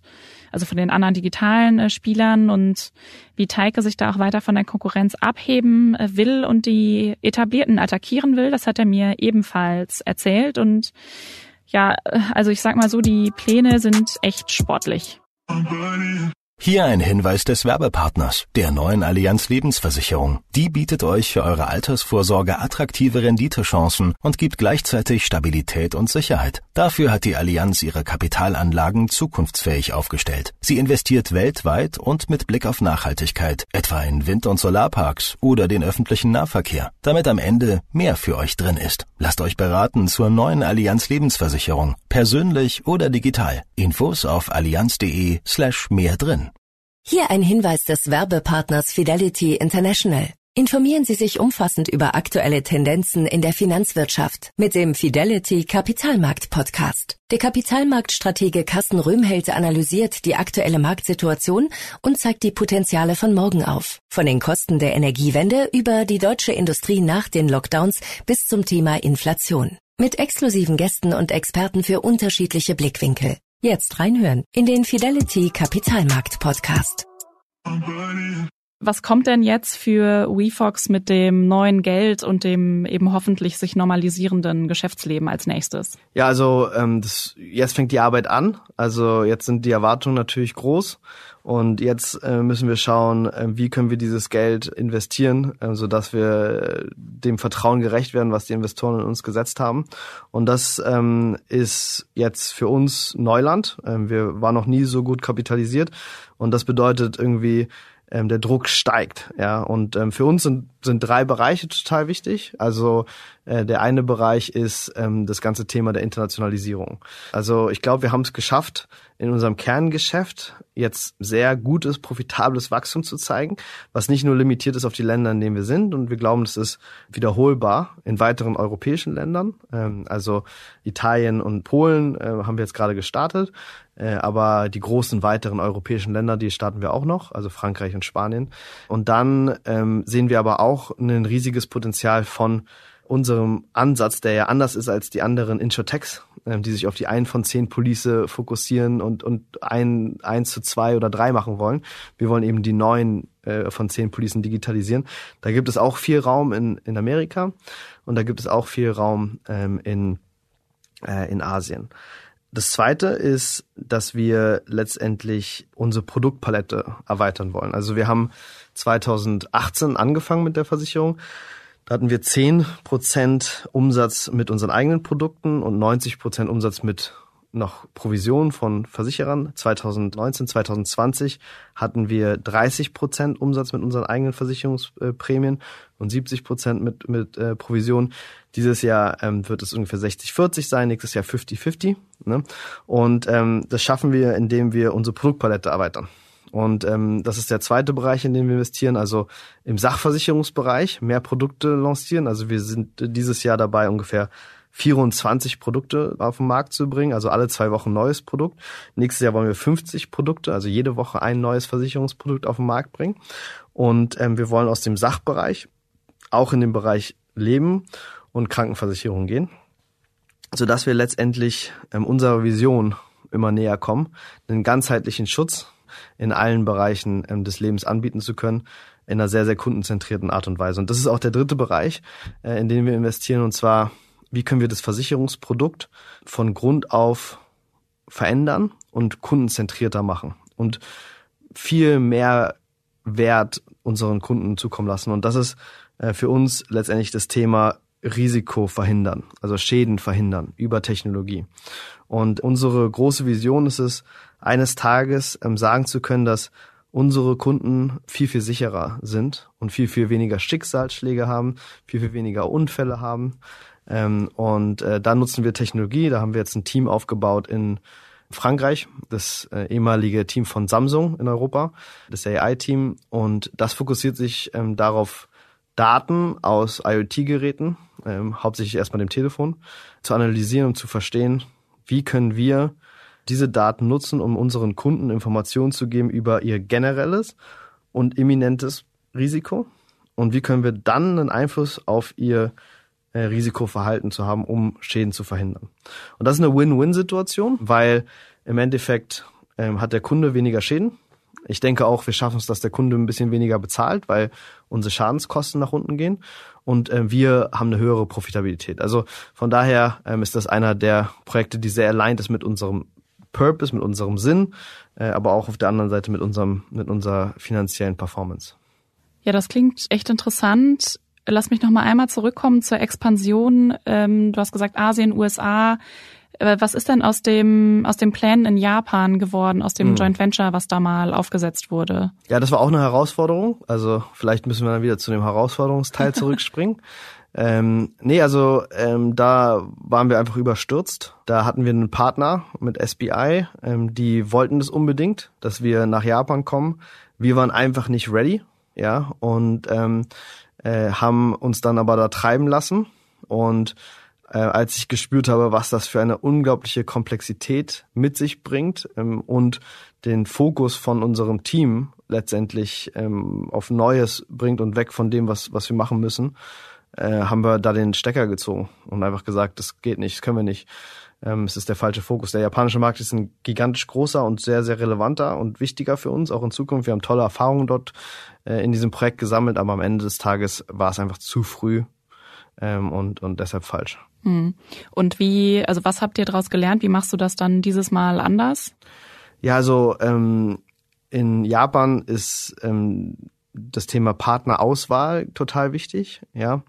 also von den anderen digitalen äh, Spielern und wie Teike sich da auch weiter von der Konkurrenz abheben äh, will und die etablierten attackieren will, das hat er mir ebenfalls erzählt und ja, äh, also ich sag mal so, die Pläne sind echt sportlich. Hier ein Hinweis des Werbepartners, der neuen Allianz Lebensversicherung. Die bietet euch für eure Altersvorsorge attraktive Renditechancen und gibt gleichzeitig Stabilität und Sicherheit. Dafür hat die Allianz ihre Kapitalanlagen zukunftsfähig aufgestellt. Sie investiert weltweit und mit Blick auf Nachhaltigkeit, etwa in Wind- und Solarparks oder den öffentlichen Nahverkehr, damit am Ende mehr für euch drin ist. Lasst euch beraten zur neuen Allianz Lebensversicherung, persönlich oder digital. Infos auf allianz.de slash mehr drin. Hier ein Hinweis des Werbepartners Fidelity International. Informieren Sie sich umfassend über aktuelle Tendenzen in der Finanzwirtschaft mit dem Fidelity Kapitalmarkt Podcast. Der Kapitalmarktstratege Carsten Röhmheld analysiert die aktuelle Marktsituation und zeigt die Potenziale von morgen auf. Von den Kosten der Energiewende über die deutsche Industrie nach den Lockdowns bis zum Thema Inflation. Mit exklusiven Gästen und Experten für unterschiedliche Blickwinkel. Jetzt reinhören in den Fidelity Kapitalmarkt Podcast. Was kommt denn jetzt für WeFox mit dem neuen Geld und dem eben hoffentlich sich normalisierenden Geschäftsleben als nächstes? Ja, also ähm, das, jetzt fängt die Arbeit an. Also jetzt sind die Erwartungen natürlich groß. Und jetzt äh, müssen wir schauen, äh, wie können wir dieses Geld investieren, äh, so dass wir äh, dem Vertrauen gerecht werden, was die Investoren in uns gesetzt haben. Und das ähm, ist jetzt für uns Neuland. Ähm, wir waren noch nie so gut kapitalisiert. Und das bedeutet irgendwie, ähm, der Druck steigt. Ja, und ähm, für uns sind sind drei Bereiche total wichtig. Also äh, der eine Bereich ist ähm, das ganze Thema der Internationalisierung. Also ich glaube, wir haben es geschafft, in unserem Kerngeschäft jetzt sehr gutes, profitables Wachstum zu zeigen, was nicht nur limitiert ist auf die Länder, in denen wir sind. Und wir glauben, das ist wiederholbar in weiteren europäischen Ländern. Ähm, also Italien und Polen äh, haben wir jetzt gerade gestartet. Äh, aber die großen weiteren europäischen Länder, die starten wir auch noch, also Frankreich und Spanien. Und dann ähm, sehen wir aber auch ein riesiges Potenzial von unserem Ansatz, der ja anders ist als die anderen Insurtechs, ähm, die sich auf die ein von zehn Police fokussieren und, und ein, eins zu zwei oder drei machen wollen. Wir wollen eben die neun äh, von zehn Policen digitalisieren. Da gibt es auch viel Raum in, in Amerika und da gibt es auch viel Raum ähm, in, äh, in Asien. Das zweite ist, dass wir letztendlich unsere Produktpalette erweitern wollen. Also wir haben 2018 angefangen mit der Versicherung. Da hatten wir 10 Prozent Umsatz mit unseren eigenen Produkten und 90 Prozent Umsatz mit noch Provisionen von Versicherern. 2019, 2020 hatten wir 30 Prozent Umsatz mit unseren eigenen Versicherungsprämien und 70 Prozent mit, mit äh, Provisionen. Dieses Jahr ähm, wird es ungefähr 60-40 sein, nächstes Jahr 50-50. Ne? Und ähm, das schaffen wir, indem wir unsere Produktpalette erweitern. Und ähm, das ist der zweite Bereich, in dem wir investieren, also im Sachversicherungsbereich mehr Produkte lancieren. Also wir sind dieses Jahr dabei, ungefähr 24 Produkte auf den Markt zu bringen, also alle zwei Wochen neues Produkt. Nächstes Jahr wollen wir 50 Produkte, also jede Woche ein neues Versicherungsprodukt auf den Markt bringen. Und ähm, wir wollen aus dem Sachbereich auch in den Bereich Leben und Krankenversicherung gehen, sodass wir letztendlich ähm, unserer Vision immer näher kommen, einen ganzheitlichen Schutz in allen Bereichen ähm, des Lebens anbieten zu können, in einer sehr, sehr kundenzentrierten Art und Weise. Und das ist auch der dritte Bereich, äh, in den wir investieren, und zwar, wie können wir das Versicherungsprodukt von Grund auf verändern und kundenzentrierter machen. Und viel mehr Wert unseren Kunden zukommen lassen. Und das ist äh, für uns letztendlich das Thema Risiko verhindern, also Schäden verhindern über Technologie. Und unsere große Vision ist es, eines Tages ähm, sagen zu können, dass unsere Kunden viel, viel sicherer sind und viel, viel weniger Schicksalsschläge haben, viel, viel weniger Unfälle haben. Ähm, und äh, da nutzen wir Technologie. Da haben wir jetzt ein Team aufgebaut in Frankreich, das äh, ehemalige Team von Samsung in Europa, das AI-Team. Und das fokussiert sich ähm, darauf, Daten aus IoT-Geräten, ähm, hauptsächlich erstmal dem Telefon, zu analysieren und zu verstehen, wie können wir diese Daten nutzen, um unseren Kunden Informationen zu geben über ihr generelles und imminentes Risiko und wie können wir dann einen Einfluss auf ihr äh, Risikoverhalten zu haben, um Schäden zu verhindern. Und das ist eine Win-Win-Situation, weil im Endeffekt ähm, hat der Kunde weniger Schäden. Ich denke auch, wir schaffen es, dass der Kunde ein bisschen weniger bezahlt, weil unsere Schadenskosten nach unten gehen und äh, wir haben eine höhere Profitabilität. Also von daher ähm, ist das einer der Projekte, die sehr aligned ist mit unserem Purpose, mit unserem Sinn, äh, aber auch auf der anderen Seite mit unserem, mit unserer finanziellen Performance. Ja, das klingt echt interessant. Lass mich noch mal einmal zurückkommen zur Expansion. Ähm, du hast gesagt Asien, USA. Äh, was ist denn aus dem aus dem Plan in Japan geworden, aus dem hm. Joint Venture, was da mal aufgesetzt wurde? Ja, das war auch eine Herausforderung. Also vielleicht müssen wir dann wieder zu dem Herausforderungsteil zurückspringen. Ähm, nee, also ähm, da waren wir einfach überstürzt. Da hatten wir einen Partner mit SBI, ähm, die wollten das unbedingt, dass wir nach Japan kommen. Wir waren einfach nicht ready, ja, und ähm, äh, haben uns dann aber da treiben lassen. Und äh, als ich gespürt habe, was das für eine unglaubliche Komplexität mit sich bringt ähm, und den Fokus von unserem Team letztendlich ähm, auf Neues bringt und weg von dem, was, was wir machen müssen, äh, haben wir da den Stecker gezogen und einfach gesagt, das geht nicht, das können wir nicht. Ähm, es ist der falsche Fokus. Der japanische Markt ist ein gigantisch großer und sehr, sehr relevanter und wichtiger für uns, auch in Zukunft. Wir haben tolle Erfahrungen dort äh, in diesem Projekt gesammelt, aber am Ende des Tages war es einfach zu früh ähm, und, und deshalb falsch. Hm. Und wie, also was habt ihr daraus gelernt? Wie machst du das dann dieses Mal anders? Ja, also ähm, in Japan ist ähm, das Thema Partnerauswahl total wichtig, ja.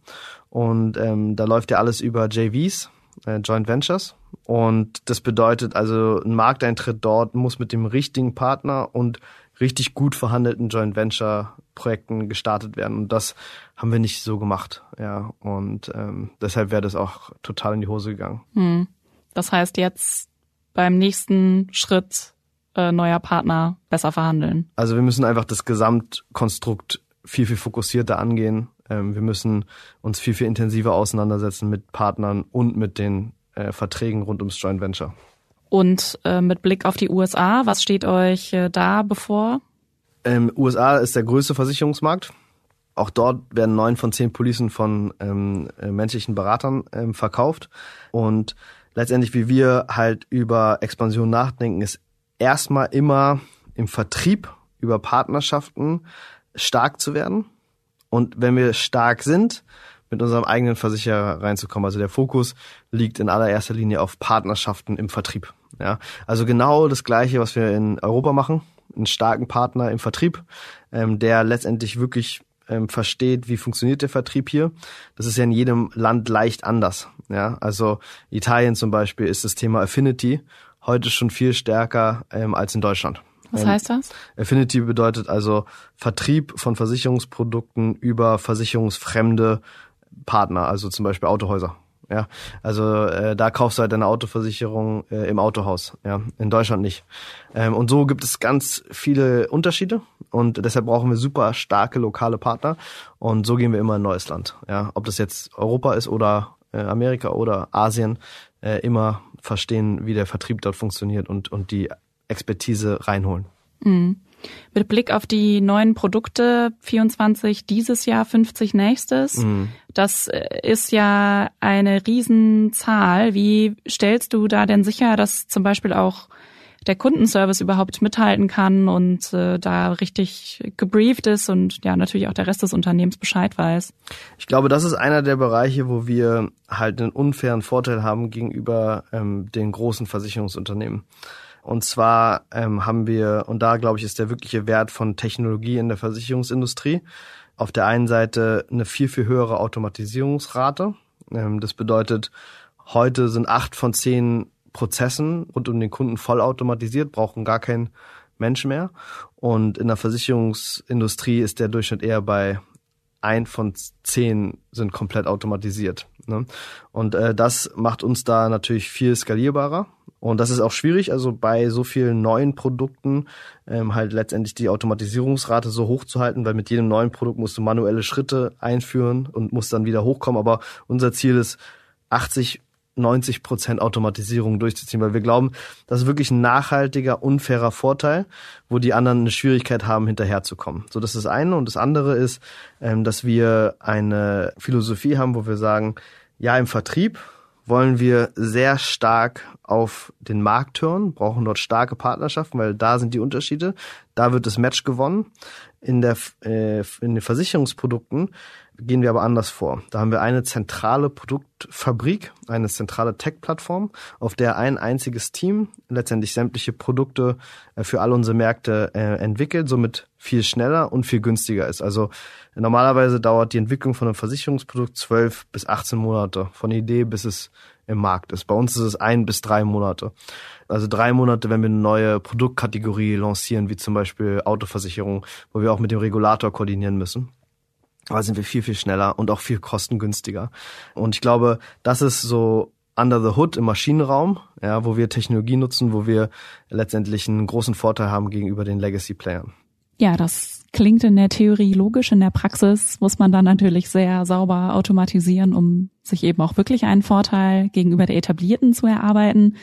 Und ähm, da läuft ja alles über JVs, äh, Joint Ventures. Und das bedeutet also, ein Markteintritt dort muss mit dem richtigen Partner und richtig gut verhandelten Joint Venture Projekten gestartet werden. Und das haben wir nicht so gemacht, ja. Und ähm, deshalb wäre das auch total in die Hose gegangen. Hm. Das heißt jetzt beim nächsten Schritt äh, neuer Partner besser verhandeln? Also wir müssen einfach das Gesamtkonstrukt viel, viel fokussierter angehen. Ähm, wir müssen uns viel, viel intensiver auseinandersetzen mit Partnern und mit den äh, Verträgen rund ums Joint Venture. Und äh, mit Blick auf die USA, was steht euch äh, da bevor? Ähm, USA ist der größte Versicherungsmarkt. Auch dort werden neun von zehn Policen von ähm, äh, menschlichen Beratern ähm, verkauft. Und letztendlich, wie wir halt über Expansion nachdenken, ist erstmal immer im Vertrieb über Partnerschaften stark zu werden. Und wenn wir stark sind, mit unserem eigenen Versicherer reinzukommen. Also der Fokus liegt in allererster Linie auf Partnerschaften im Vertrieb. Ja, also genau das Gleiche, was wir in Europa machen. Einen starken Partner im Vertrieb, ähm, der letztendlich wirklich ähm, versteht, wie funktioniert der Vertrieb hier. Das ist ja in jedem Land leicht anders. Ja, also Italien zum Beispiel ist das Thema Affinity heute schon viel stärker ähm, als in Deutschland. Was heißt das? Affinity bedeutet also Vertrieb von Versicherungsprodukten über versicherungsfremde Partner, also zum Beispiel Autohäuser. Ja, also äh, da kaufst du halt deine Autoversicherung äh, im Autohaus, ja, in Deutschland nicht. Ähm, und so gibt es ganz viele Unterschiede und deshalb brauchen wir super starke lokale Partner und so gehen wir immer in ein neues Land. Ja, ob das jetzt Europa ist oder äh, Amerika oder Asien, äh, immer verstehen, wie der Vertrieb dort funktioniert und, und die Expertise reinholen. Mhm. Mit Blick auf die neuen Produkte, 24 dieses Jahr, 50 nächstes, mhm. das äh, ist ja eine Riesenzahl. Wie stellst du da denn sicher, dass zum Beispiel auch der Kundenservice überhaupt mithalten kann und äh, da richtig gebrieft ist und ja natürlich auch der Rest des Unternehmens Bescheid weiß. Ich glaube, das ist einer der Bereiche, wo wir halt einen unfairen Vorteil haben gegenüber ähm, den großen Versicherungsunternehmen. Und zwar ähm, haben wir, und da glaube ich, ist der wirkliche Wert von Technologie in der Versicherungsindustrie, auf der einen Seite eine viel, viel höhere Automatisierungsrate. Ähm, das bedeutet, heute sind acht von zehn Prozessen rund um den Kunden vollautomatisiert, brauchen gar keinen Mensch mehr. Und in der Versicherungsindustrie ist der Durchschnitt eher bei ein von zehn sind komplett automatisiert. Ne? Und äh, das macht uns da natürlich viel skalierbarer. Und das ist auch schwierig, also bei so vielen neuen Produkten ähm, halt letztendlich die Automatisierungsrate so hoch zu halten, weil mit jedem neuen Produkt musst du manuelle Schritte einführen und musst dann wieder hochkommen. Aber unser Ziel ist 80 90 Prozent Automatisierung durchzuziehen, weil wir glauben, das ist wirklich ein nachhaltiger, unfairer Vorteil, wo die anderen eine Schwierigkeit haben, hinterherzukommen. So, das ist das eine. Und das andere ist, ähm, dass wir eine Philosophie haben, wo wir sagen, ja, im Vertrieb wollen wir sehr stark auf den Markt hören, brauchen dort starke Partnerschaften, weil da sind die Unterschiede. Da wird das Match gewonnen. In, der, äh, in den Versicherungsprodukten gehen wir aber anders vor. Da haben wir eine zentrale Produktfabrik, eine zentrale Tech-Plattform, auf der ein einziges Team letztendlich sämtliche Produkte äh, für all unsere Märkte äh, entwickelt, somit viel schneller und viel günstiger ist. Also normalerweise dauert die Entwicklung von einem Versicherungsprodukt zwölf bis 18 Monate, von Idee bis es im Markt ist. Bei uns ist es ein bis drei Monate. Also drei Monate, wenn wir eine neue Produktkategorie lancieren, wie zum Beispiel Autoversicherung, wo wir auch mit dem Regulator koordinieren müssen. Da sind wir viel, viel schneller und auch viel kostengünstiger. Und ich glaube, das ist so under the hood im Maschinenraum, ja, wo wir Technologie nutzen, wo wir letztendlich einen großen Vorteil haben gegenüber den Legacy-Playern. Ja, das klingt in der Theorie logisch. In der Praxis muss man dann natürlich sehr sauber automatisieren, um sich eben auch wirklich einen Vorteil gegenüber der etablierten zu erarbeiten.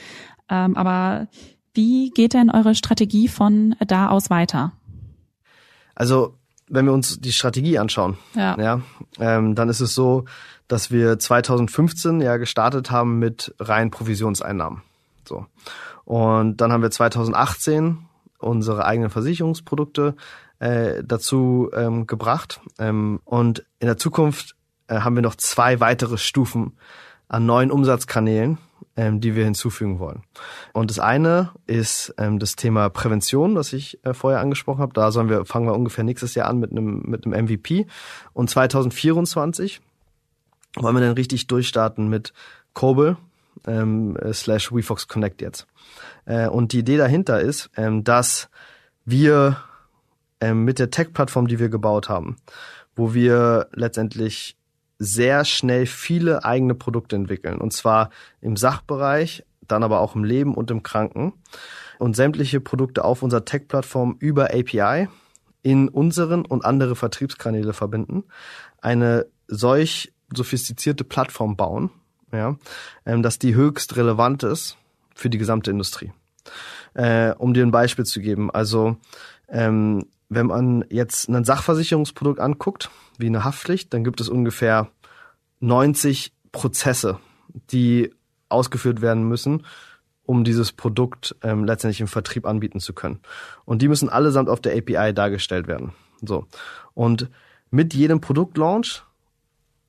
Ähm, aber wie geht denn eure Strategie von da aus weiter? Also wenn wir uns die Strategie anschauen, ja. ja ähm, dann ist es so, dass wir 2015 ja gestartet haben mit rein Provisionseinnahmen. So. Und dann haben wir 2018 unsere eigenen Versicherungsprodukte äh, dazu ähm, gebracht. Ähm, und in der Zukunft äh, haben wir noch zwei weitere Stufen an neuen Umsatzkanälen, ähm, die wir hinzufügen wollen. Und das eine ist ähm, das Thema Prävention, das ich äh, vorher angesprochen habe. Da sollen wir, fangen wir ungefähr nächstes Jahr an mit einem, mit einem MVP. Und 2024 wollen wir dann richtig durchstarten mit Kobel ähm, slash WeFox Connect jetzt. Äh, und die Idee dahinter ist, ähm, dass wir ähm, mit der Tech-Plattform, die wir gebaut haben, wo wir letztendlich sehr schnell viele eigene Produkte entwickeln. Und zwar im Sachbereich, dann aber auch im Leben und im Kranken. Und sämtliche Produkte auf unserer Tech-Plattform über API in unseren und andere Vertriebskanäle verbinden. Eine solch sophistizierte Plattform bauen, ja, ähm, dass die höchst relevant ist für die gesamte Industrie. Äh, um dir ein Beispiel zu geben, also ähm, wenn man jetzt ein Sachversicherungsprodukt anguckt, wie eine Haftpflicht, dann gibt es ungefähr 90 Prozesse, die ausgeführt werden müssen, um dieses Produkt ähm, letztendlich im Vertrieb anbieten zu können. Und die müssen allesamt auf der API dargestellt werden. So. Und mit jedem Produktlaunch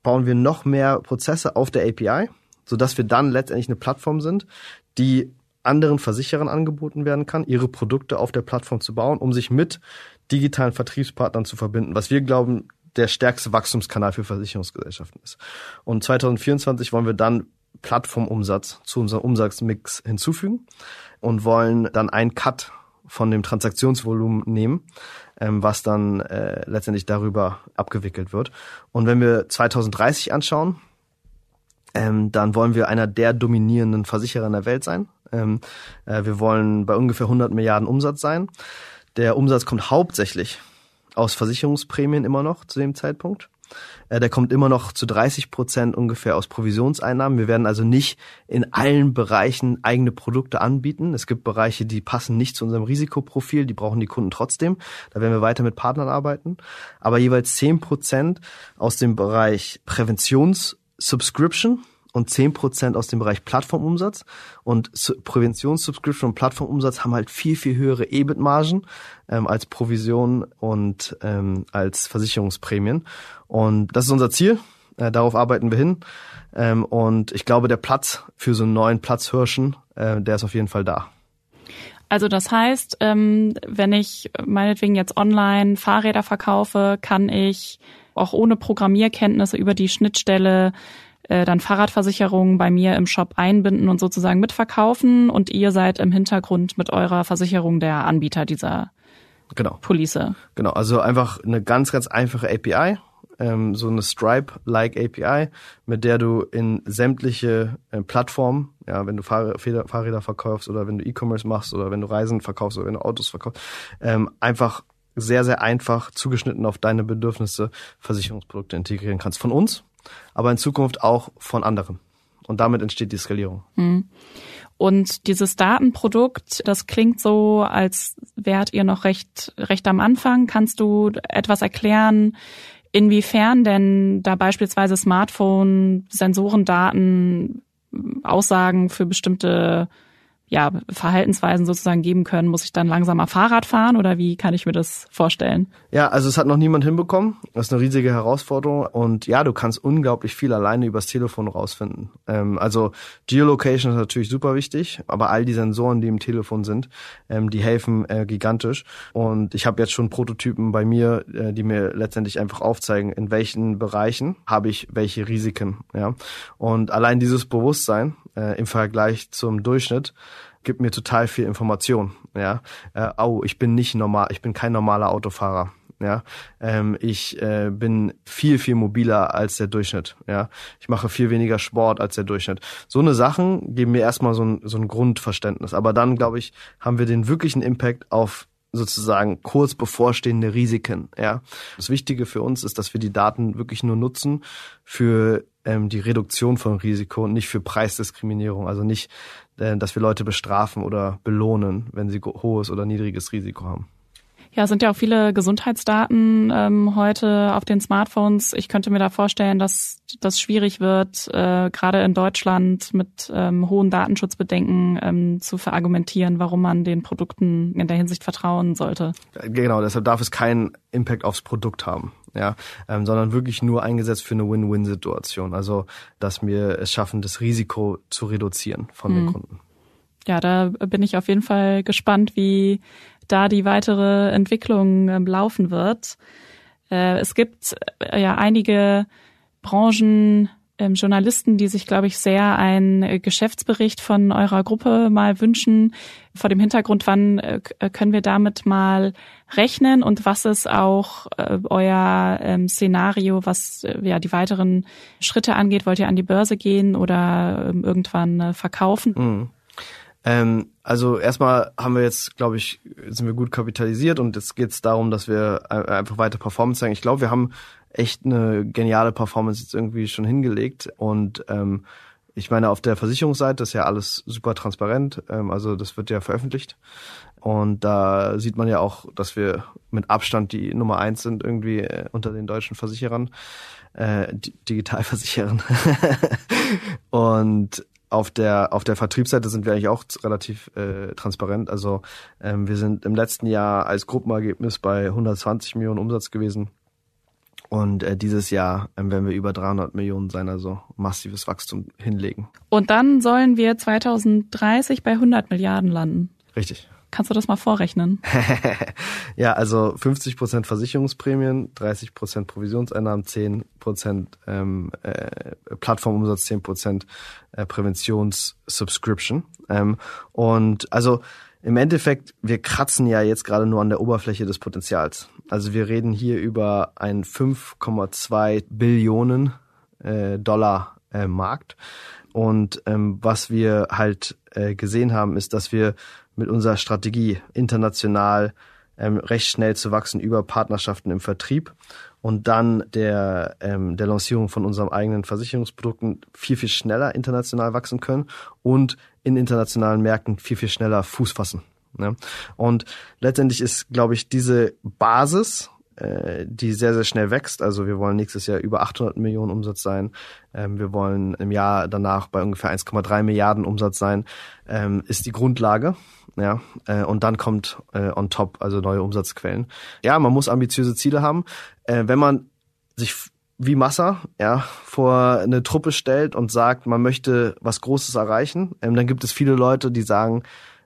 bauen wir noch mehr Prozesse auf der API, sodass wir dann letztendlich eine Plattform sind, die anderen Versicherern angeboten werden kann, ihre Produkte auf der Plattform zu bauen, um sich mit digitalen Vertriebspartnern zu verbinden, was wir glauben, der stärkste Wachstumskanal für Versicherungsgesellschaften ist. Und 2024 wollen wir dann Plattformumsatz zu unserem Umsatzmix hinzufügen und wollen dann einen Cut von dem Transaktionsvolumen nehmen, ähm, was dann äh, letztendlich darüber abgewickelt wird. Und wenn wir 2030 anschauen, ähm, dann wollen wir einer der dominierenden Versicherer in der Welt sein. Ähm, äh, wir wollen bei ungefähr 100 Milliarden Umsatz sein. Der Umsatz kommt hauptsächlich aus Versicherungsprämien immer noch zu dem Zeitpunkt. Äh, der kommt immer noch zu 30 Prozent ungefähr aus Provisionseinnahmen. Wir werden also nicht in allen Bereichen eigene Produkte anbieten. Es gibt Bereiche, die passen nicht zu unserem Risikoprofil, die brauchen die Kunden trotzdem. Da werden wir weiter mit Partnern arbeiten. Aber jeweils 10 Prozent aus dem Bereich Präventions-Subscription und 10% aus dem Bereich Plattformumsatz. Und Präventionssubscription und Plattformumsatz haben halt viel, viel höhere EBIT-Margen ähm, als Provision und ähm, als Versicherungsprämien. Und das ist unser Ziel. Äh, darauf arbeiten wir hin. Ähm, und ich glaube, der Platz für so einen neuen Platzhirschen, äh, der ist auf jeden Fall da. Also das heißt, ähm, wenn ich meinetwegen jetzt online Fahrräder verkaufe, kann ich auch ohne Programmierkenntnisse über die Schnittstelle äh, dann Fahrradversicherungen bei mir im Shop einbinden und sozusagen mitverkaufen und ihr seid im Hintergrund mit eurer Versicherung der Anbieter dieser Genau. Police. Genau, also einfach eine ganz, ganz einfache API, ähm, so eine Stripe-like API, mit der du in sämtliche äh, Plattformen, ja, wenn du Fahr Fahrräder verkaufst oder wenn du E-Commerce machst oder wenn du Reisen verkaufst oder wenn du Autos verkaufst, ähm, einfach sehr, sehr einfach zugeschnitten auf deine Bedürfnisse Versicherungsprodukte integrieren kannst. Von uns, aber in Zukunft auch von anderen. Und damit entsteht die Skalierung. Mhm. Und dieses Datenprodukt, das klingt so, als wärt ihr noch recht, recht am Anfang. Kannst du etwas erklären, inwiefern denn da beispielsweise Smartphone, Sensorendaten, Aussagen für bestimmte ja, Verhaltensweisen sozusagen geben können? Muss ich dann langsamer Fahrrad fahren oder wie kann ich mir das vorstellen? Ja, also es hat noch niemand hinbekommen. Das ist eine riesige Herausforderung. Und ja, du kannst unglaublich viel alleine übers Telefon rausfinden. Ähm, also Geolocation ist natürlich super wichtig, aber all die Sensoren, die im Telefon sind, ähm, die helfen äh, gigantisch. Und ich habe jetzt schon Prototypen bei mir, äh, die mir letztendlich einfach aufzeigen, in welchen Bereichen habe ich welche Risiken. Ja, Und allein dieses Bewusstsein äh, im Vergleich zum Durchschnitt gibt mir total viel Information. Ja, äh, oh, ich bin nicht normal, ich bin kein normaler Autofahrer. Ja, ähm, ich äh, bin viel viel mobiler als der Durchschnitt. Ja, ich mache viel weniger Sport als der Durchschnitt. So eine Sachen geben mir erstmal so ein so ein Grundverständnis. Aber dann glaube ich haben wir den wirklichen Impact auf sozusagen kurz bevorstehende Risiken. Ja, das Wichtige für uns ist, dass wir die Daten wirklich nur nutzen für ähm, die Reduktion von Risiko und nicht für Preisdiskriminierung. Also nicht, äh, dass wir Leute bestrafen oder belohnen, wenn sie hohes oder niedriges Risiko haben. Ja, es sind ja auch viele Gesundheitsdaten ähm, heute auf den Smartphones. Ich könnte mir da vorstellen, dass das schwierig wird, äh, gerade in Deutschland mit ähm, hohen Datenschutzbedenken ähm, zu verargumentieren, warum man den Produkten in der Hinsicht vertrauen sollte. Genau, deshalb darf es keinen Impact aufs Produkt haben ja, ähm, sondern wirklich nur eingesetzt für eine Win-Win-Situation. Also, dass wir es schaffen, das Risiko zu reduzieren von mhm. den Kunden. Ja, da bin ich auf jeden Fall gespannt, wie da die weitere Entwicklung ähm, laufen wird. Äh, es gibt äh, ja einige Branchen, ähm, Journalisten, die sich, glaube ich, sehr einen äh, Geschäftsbericht von eurer Gruppe mal wünschen. Vor dem Hintergrund, wann äh, äh, können wir damit mal rechnen und was ist auch äh, euer ähm, Szenario, was äh, ja die weiteren Schritte angeht? Wollt ihr an die Börse gehen oder ähm, irgendwann verkaufen? Mhm. Ähm, also erstmal haben wir jetzt, glaube ich, sind wir gut kapitalisiert und jetzt geht es darum, dass wir einfach weiter Performance zeigen. Ich glaube, wir haben echt eine geniale Performance jetzt irgendwie schon hingelegt und ähm, ich meine, auf der Versicherungsseite ist ja alles super transparent, ähm, also das wird ja veröffentlicht. Und da sieht man ja auch, dass wir mit Abstand die Nummer eins sind irgendwie äh, unter den deutschen Versicherern, äh, Digitalversicherern. und auf der auf der Vertriebsseite sind wir eigentlich auch relativ äh, transparent. Also ähm, wir sind im letzten Jahr als Gruppenergebnis bei 120 Millionen Umsatz gewesen. Und äh, dieses Jahr äh, werden wir über 300 Millionen sein, also massives Wachstum hinlegen. Und dann sollen wir 2030 bei 100 Milliarden landen. Richtig. Kannst du das mal vorrechnen? ja, also 50 Prozent Versicherungsprämien, 30 Prozent Provisionseinnahmen, 10 Prozent ähm, äh, Plattformumsatz, 10 Prozent äh, Präventionssubscription. Ähm, und also im Endeffekt, wir kratzen ja jetzt gerade nur an der Oberfläche des Potenzials. Also wir reden hier über einen 5,2 Billionen äh, Dollar äh, Markt. Und ähm, was wir halt äh, gesehen haben, ist, dass wir mit unserer Strategie international ähm, recht schnell zu wachsen über Partnerschaften im Vertrieb und dann der, ähm, der Lancierung von unserem eigenen Versicherungsprodukten viel, viel schneller international wachsen können und in internationalen Märkten viel, viel schneller Fuß fassen. Ne? Und letztendlich ist, glaube ich, diese Basis, die sehr, sehr schnell wächst. Also wir wollen nächstes Jahr über 800 Millionen Umsatz sein. Ähm, wir wollen im Jahr danach bei ungefähr 1,3 Milliarden Umsatz sein, ähm, ist die Grundlage. Ja, äh, und dann kommt äh, on top, also neue Umsatzquellen. Ja, man muss ambitiöse Ziele haben. Äh, wenn man sich wie Massa ja, vor eine Truppe stellt und sagt, man möchte was Großes erreichen, ähm, dann gibt es viele Leute, die sagen,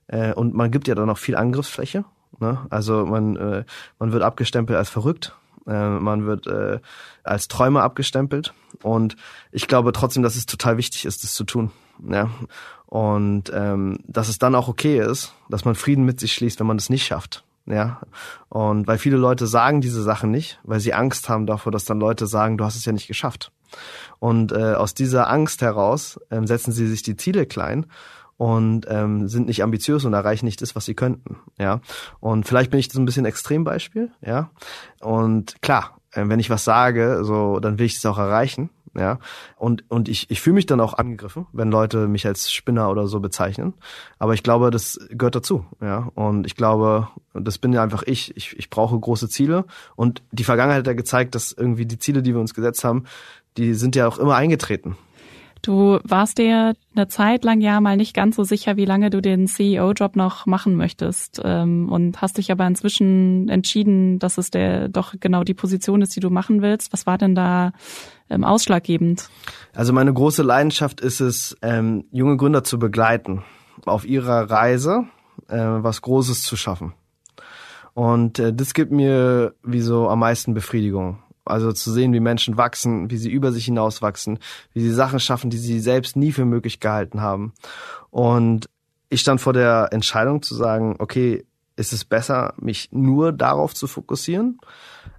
Äh, und man gibt ja dann auch viel Angriffsfläche. Ne? Also man, äh, man wird abgestempelt als verrückt. Äh, man wird äh, als Träumer abgestempelt. Und ich glaube trotzdem, dass es total wichtig ist, das zu tun. Ja. Und ähm, dass es dann auch okay ist, dass man Frieden mit sich schließt, wenn man es nicht schafft. Ja. Und weil viele Leute sagen diese Sachen nicht, weil sie Angst haben davor, dass dann Leute sagen, du hast es ja nicht geschafft. Und äh, aus dieser Angst heraus ähm, setzen sie sich die Ziele klein und ähm, sind nicht ambitiös und erreichen nicht das, was sie könnten. Ja. Und vielleicht bin ich so ein bisschen Extrembeispiel, ja. Und klar, äh, wenn ich was sage, so, dann will ich es auch erreichen. Ja. Und, und ich, ich fühle mich dann auch angegriffen, wenn Leute mich als Spinner oder so bezeichnen. Aber ich glaube, das gehört dazu. Ja. Und ich glaube, das bin ja einfach ich. Ich, ich brauche große Ziele. Und die Vergangenheit hat ja gezeigt, dass irgendwie die Ziele, die wir uns gesetzt haben, die sind ja auch immer eingetreten. Du warst dir eine Zeit lang ja mal nicht ganz so sicher, wie lange du den CEO-Job noch machen möchtest ähm, und hast dich aber inzwischen entschieden, dass es der doch genau die Position ist, die du machen willst. Was war denn da ähm, ausschlaggebend? Also meine große Leidenschaft ist es, ähm, junge Gründer zu begleiten, auf ihrer Reise äh, was Großes zu schaffen. Und äh, das gibt mir wie so am meisten Befriedigung. Also zu sehen, wie Menschen wachsen, wie sie über sich hinaus wachsen, wie sie Sachen schaffen, die sie selbst nie für möglich gehalten haben. Und ich stand vor der Entscheidung zu sagen, okay, ist es besser, mich nur darauf zu fokussieren?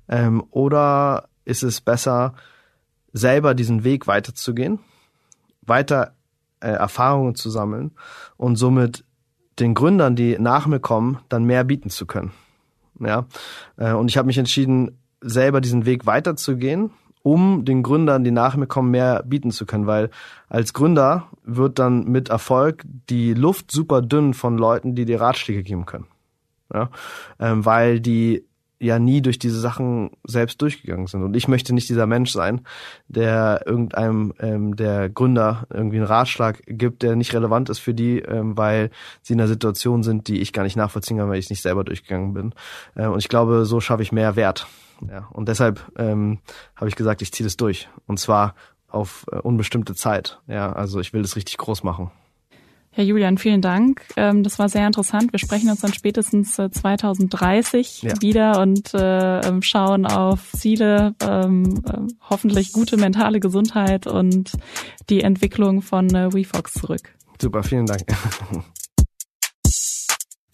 Ähm, oder ist es besser, selber diesen Weg weiterzugehen, weiter äh, Erfahrungen zu sammeln und somit den Gründern, die nach mir kommen, dann mehr bieten zu können? Ja, äh, und ich habe mich entschieden, selber diesen Weg weiterzugehen, um den Gründern, die nach mir kommen, mehr bieten zu können, weil als Gründer wird dann mit Erfolg die Luft super dünn von Leuten, die dir Ratschläge geben können. Ja? Ähm, weil die ja nie durch diese Sachen selbst durchgegangen sind. Und ich möchte nicht dieser Mensch sein, der irgendeinem ähm, der Gründer irgendwie einen Ratschlag gibt, der nicht relevant ist für die, ähm, weil sie in einer Situation sind, die ich gar nicht nachvollziehen kann, weil ich nicht selber durchgegangen bin. Äh, und ich glaube, so schaffe ich mehr Wert ja, und deshalb ähm, habe ich gesagt, ich ziehe das durch. Und zwar auf äh, unbestimmte Zeit. Ja, also ich will das richtig groß machen. Herr Julian, vielen Dank. Ähm, das war sehr interessant. Wir sprechen uns dann spätestens äh, 2030 ja. wieder und äh, ähm, schauen auf Ziele, ähm, äh, hoffentlich gute mentale Gesundheit und die Entwicklung von äh, WeFox zurück. Super, vielen Dank.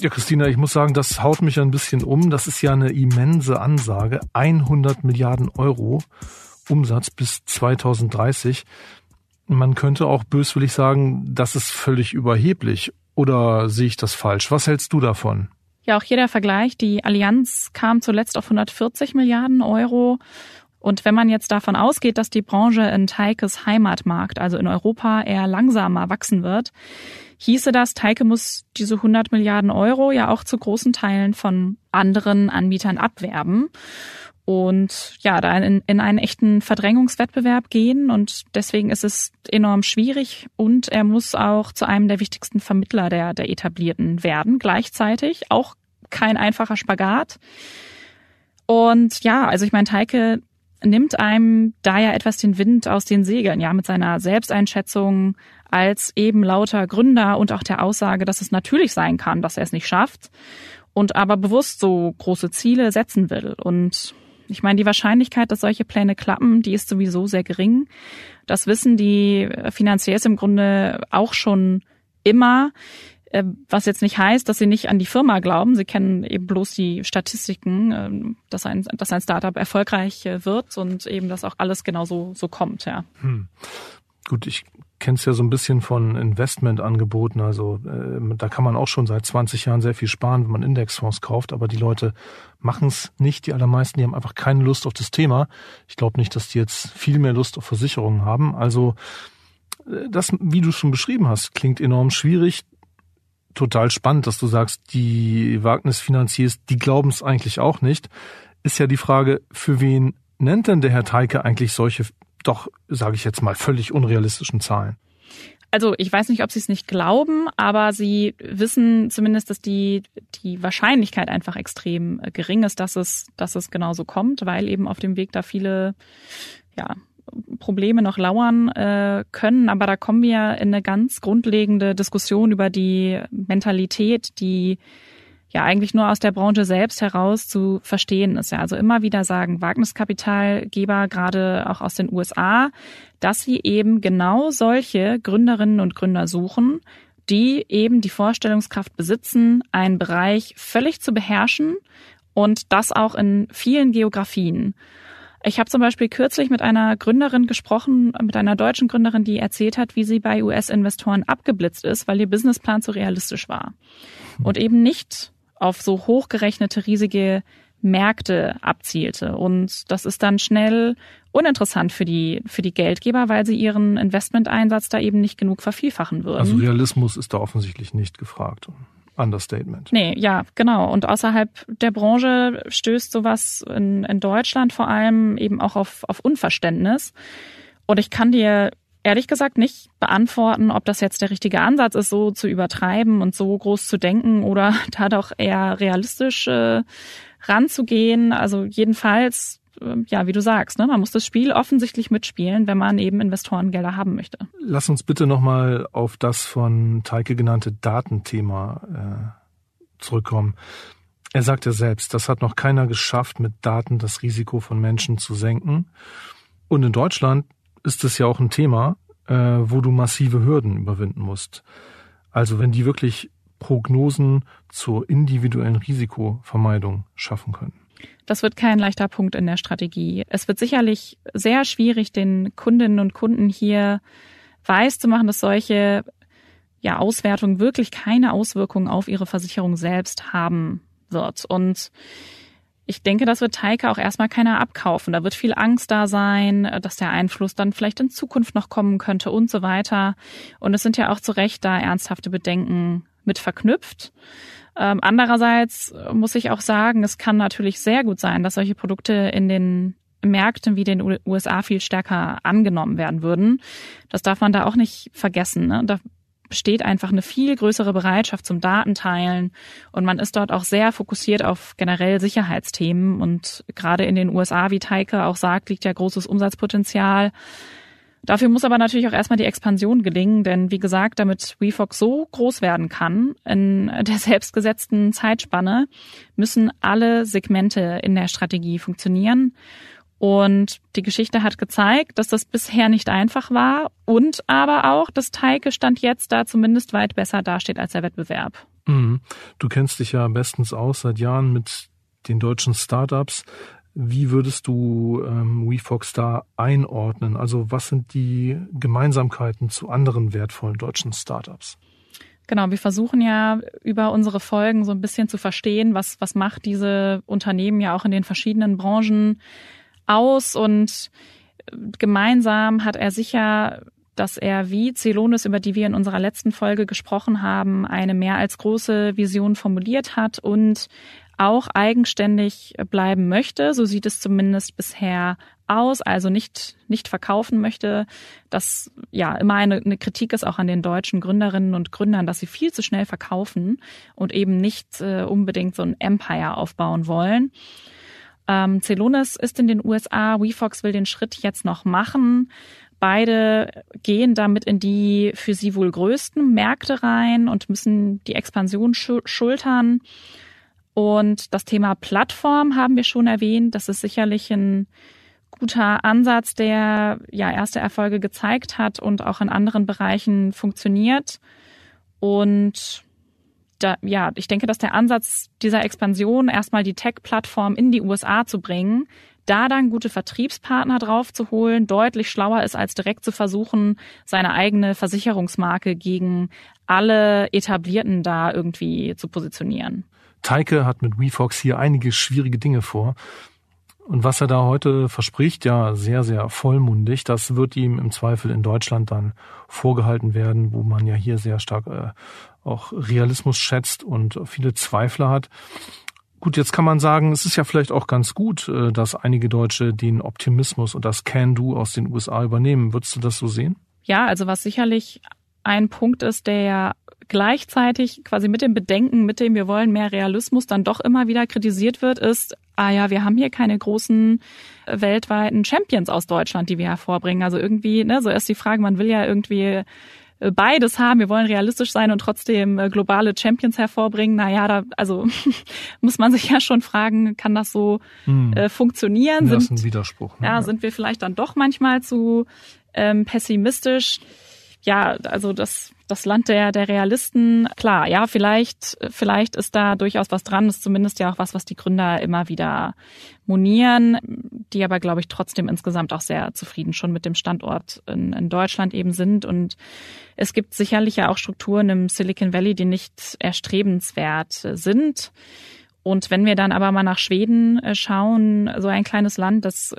Ja, Christina, ich muss sagen, das haut mich ein bisschen um. Das ist ja eine immense Ansage. 100 Milliarden Euro Umsatz bis 2030. Man könnte auch böswillig sagen, das ist völlig überheblich. Oder sehe ich das falsch? Was hältst du davon? Ja, auch hier der Vergleich. Die Allianz kam zuletzt auf 140 Milliarden Euro. Und wenn man jetzt davon ausgeht, dass die Branche in Teikes Heimatmarkt, also in Europa, eher langsamer wachsen wird, hieße das, Teike muss diese 100 Milliarden Euro ja auch zu großen Teilen von anderen Anbietern abwerben und ja, da in, in einen echten Verdrängungswettbewerb gehen und deswegen ist es enorm schwierig und er muss auch zu einem der wichtigsten Vermittler der, der etablierten werden, gleichzeitig auch kein einfacher Spagat. Und ja, also ich meine, Teike nimmt einem da ja etwas den Wind aus den Segeln, ja, mit seiner Selbsteinschätzung als eben lauter Gründer und auch der Aussage, dass es natürlich sein kann, dass er es nicht schafft und aber bewusst so große Ziele setzen will. Und ich meine, die Wahrscheinlichkeit, dass solche Pläne klappen, die ist sowieso sehr gering. Das wissen die Finanziers im Grunde auch schon immer. Äh, was jetzt nicht heißt, dass sie nicht an die Firma glauben. Sie kennen eben bloß die Statistiken, ähm, dass ein, dass ein Startup erfolgreich äh, wird und eben, dass auch alles genau so, so kommt, ja. Hm. Gut, ich kenne es ja so ein bisschen von Investmentangeboten. Also äh, da kann man auch schon seit 20 Jahren sehr viel sparen, wenn man Indexfonds kauft. Aber die Leute machen es nicht. Die allermeisten, die haben einfach keine Lust auf das Thema. Ich glaube nicht, dass die jetzt viel mehr Lust auf Versicherungen haben. Also das, wie du schon beschrieben hast, klingt enorm schwierig total spannend, dass du sagst, die Wagnisfinanziers, die glauben es eigentlich auch nicht. Ist ja die Frage, für wen nennt denn der Herr Teike eigentlich solche, doch, sage ich jetzt mal, völlig unrealistischen Zahlen? Also ich weiß nicht, ob sie es nicht glauben, aber sie wissen zumindest, dass die, die Wahrscheinlichkeit einfach extrem äh, gering ist, dass es, dass es genauso kommt, weil eben auf dem Weg da viele ja, Probleme noch lauern äh, können, aber da kommen wir in eine ganz grundlegende Diskussion über die Mentalität, die ja eigentlich nur aus der Branche selbst heraus zu verstehen ist. Ja, also immer wieder sagen Wagniskapitalgeber, gerade auch aus den USA, dass sie eben genau solche Gründerinnen und Gründer suchen, die eben die Vorstellungskraft besitzen, einen Bereich völlig zu beherrschen und das auch in vielen Geografien. Ich habe zum Beispiel kürzlich mit einer Gründerin gesprochen, mit einer deutschen Gründerin, die erzählt hat, wie sie bei US-Investoren abgeblitzt ist, weil ihr Businessplan zu realistisch war und eben nicht auf so hochgerechnete riesige Märkte abzielte. Und das ist dann schnell uninteressant für die, für die Geldgeber, weil sie ihren Investmenteinsatz da eben nicht genug vervielfachen würden. Also Realismus ist da offensichtlich nicht gefragt. Understatement. Nee, ja, genau. Und außerhalb der Branche stößt sowas in, in Deutschland vor allem eben auch auf, auf Unverständnis. Und ich kann dir ehrlich gesagt nicht beantworten, ob das jetzt der richtige Ansatz ist, so zu übertreiben und so groß zu denken oder da doch eher realistisch äh, ranzugehen. Also jedenfalls, ja, wie du sagst, ne, man muss das Spiel offensichtlich mitspielen, wenn man eben Investorengelder haben möchte. Lass uns bitte nochmal auf das von Teike genannte Datenthema äh, zurückkommen. Er sagt ja selbst, das hat noch keiner geschafft, mit Daten das Risiko von Menschen zu senken. Und in Deutschland ist es ja auch ein Thema, äh, wo du massive Hürden überwinden musst. Also wenn die wirklich Prognosen zur individuellen Risikovermeidung schaffen können. Das wird kein leichter Punkt in der Strategie. Es wird sicherlich sehr schwierig, den Kundinnen und Kunden hier weiß zu machen, dass solche ja, Auswertungen wirklich keine Auswirkungen auf ihre Versicherung selbst haben wird. Und ich denke, das wird Teike auch erstmal keiner abkaufen. Da wird viel Angst da sein, dass der Einfluss dann vielleicht in Zukunft noch kommen könnte und so weiter. Und es sind ja auch zu Recht da ernsthafte Bedenken mit verknüpft. Ähm, andererseits muss ich auch sagen, es kann natürlich sehr gut sein, dass solche Produkte in den Märkten wie den USA viel stärker angenommen werden würden. Das darf man da auch nicht vergessen. Ne? Da besteht einfach eine viel größere Bereitschaft zum Datenteilen und man ist dort auch sehr fokussiert auf generell Sicherheitsthemen und gerade in den USA, wie Teike auch sagt, liegt ja großes Umsatzpotenzial. Dafür muss aber natürlich auch erstmal die Expansion gelingen, denn wie gesagt, damit WeFox so groß werden kann in der selbstgesetzten Zeitspanne, müssen alle Segmente in der Strategie funktionieren. Und die Geschichte hat gezeigt, dass das bisher nicht einfach war und aber auch, dass Teike Stand jetzt da zumindest weit besser dasteht als der Wettbewerb. Mhm. Du kennst dich ja bestens aus seit Jahren mit den deutschen Startups. Wie würdest du ähm, WeFox da einordnen? Also was sind die Gemeinsamkeiten zu anderen wertvollen deutschen Startups? Genau, wir versuchen ja über unsere Folgen so ein bisschen zu verstehen, was, was macht diese Unternehmen ja auch in den verschiedenen Branchen aus und gemeinsam hat er sicher dass er wie Celonis, über die wir in unserer letzten Folge gesprochen haben, eine mehr als große Vision formuliert hat und auch eigenständig bleiben möchte. So sieht es zumindest bisher aus, also nicht, nicht verkaufen möchte. Das ja immer eine, eine Kritik ist auch an den deutschen Gründerinnen und Gründern, dass sie viel zu schnell verkaufen und eben nicht äh, unbedingt so ein Empire aufbauen wollen. Ähm, Celonis ist in den USA, WeFox will den Schritt jetzt noch machen. Beide gehen damit in die für sie wohl größten Märkte rein und müssen die Expansion schultern. Und das Thema Plattform haben wir schon erwähnt. Das ist sicherlich ein guter Ansatz, der ja erste Erfolge gezeigt hat und auch in anderen Bereichen funktioniert. Und da, ja, ich denke, dass der Ansatz dieser Expansion, erstmal die Tech-Plattform in die USA zu bringen, da dann gute Vertriebspartner drauf zu holen, deutlich schlauer ist, als direkt zu versuchen, seine eigene Versicherungsmarke gegen alle etablierten da irgendwie zu positionieren. Teike hat mit WeFox hier einige schwierige Dinge vor. Und was er da heute verspricht, ja, sehr, sehr vollmundig, das wird ihm im Zweifel in Deutschland dann vorgehalten werden, wo man ja hier sehr stark äh, auch Realismus schätzt und viele Zweifler hat. Gut, jetzt kann man sagen, es ist ja vielleicht auch ganz gut, äh, dass einige Deutsche den Optimismus und das Can-Do aus den USA übernehmen. Würdest du das so sehen? Ja, also was sicherlich ein Punkt ist, der ja gleichzeitig quasi mit dem Bedenken, mit dem wir wollen mehr Realismus dann doch immer wieder kritisiert wird, ist, ah ja, wir haben hier keine großen äh, weltweiten Champions aus Deutschland, die wir hervorbringen. Also irgendwie, ne, so ist die Frage, man will ja irgendwie äh, beides haben. Wir wollen realistisch sein und trotzdem äh, globale Champions hervorbringen. Naja, da, also muss man sich ja schon fragen, kann das so hm. äh, funktionieren? Das ist ein Widerspruch. Ne? Ja, sind wir vielleicht dann doch manchmal zu ähm, pessimistisch? Ja, also das das Land der, der Realisten, klar, ja, vielleicht, vielleicht ist da durchaus was dran. Das ist zumindest ja auch was, was die Gründer immer wieder monieren, die aber, glaube ich, trotzdem insgesamt auch sehr zufrieden schon mit dem Standort in, in Deutschland eben sind. Und es gibt sicherlich ja auch Strukturen im Silicon Valley, die nicht erstrebenswert sind. Und wenn wir dann aber mal nach Schweden äh, schauen, so ein kleines Land, das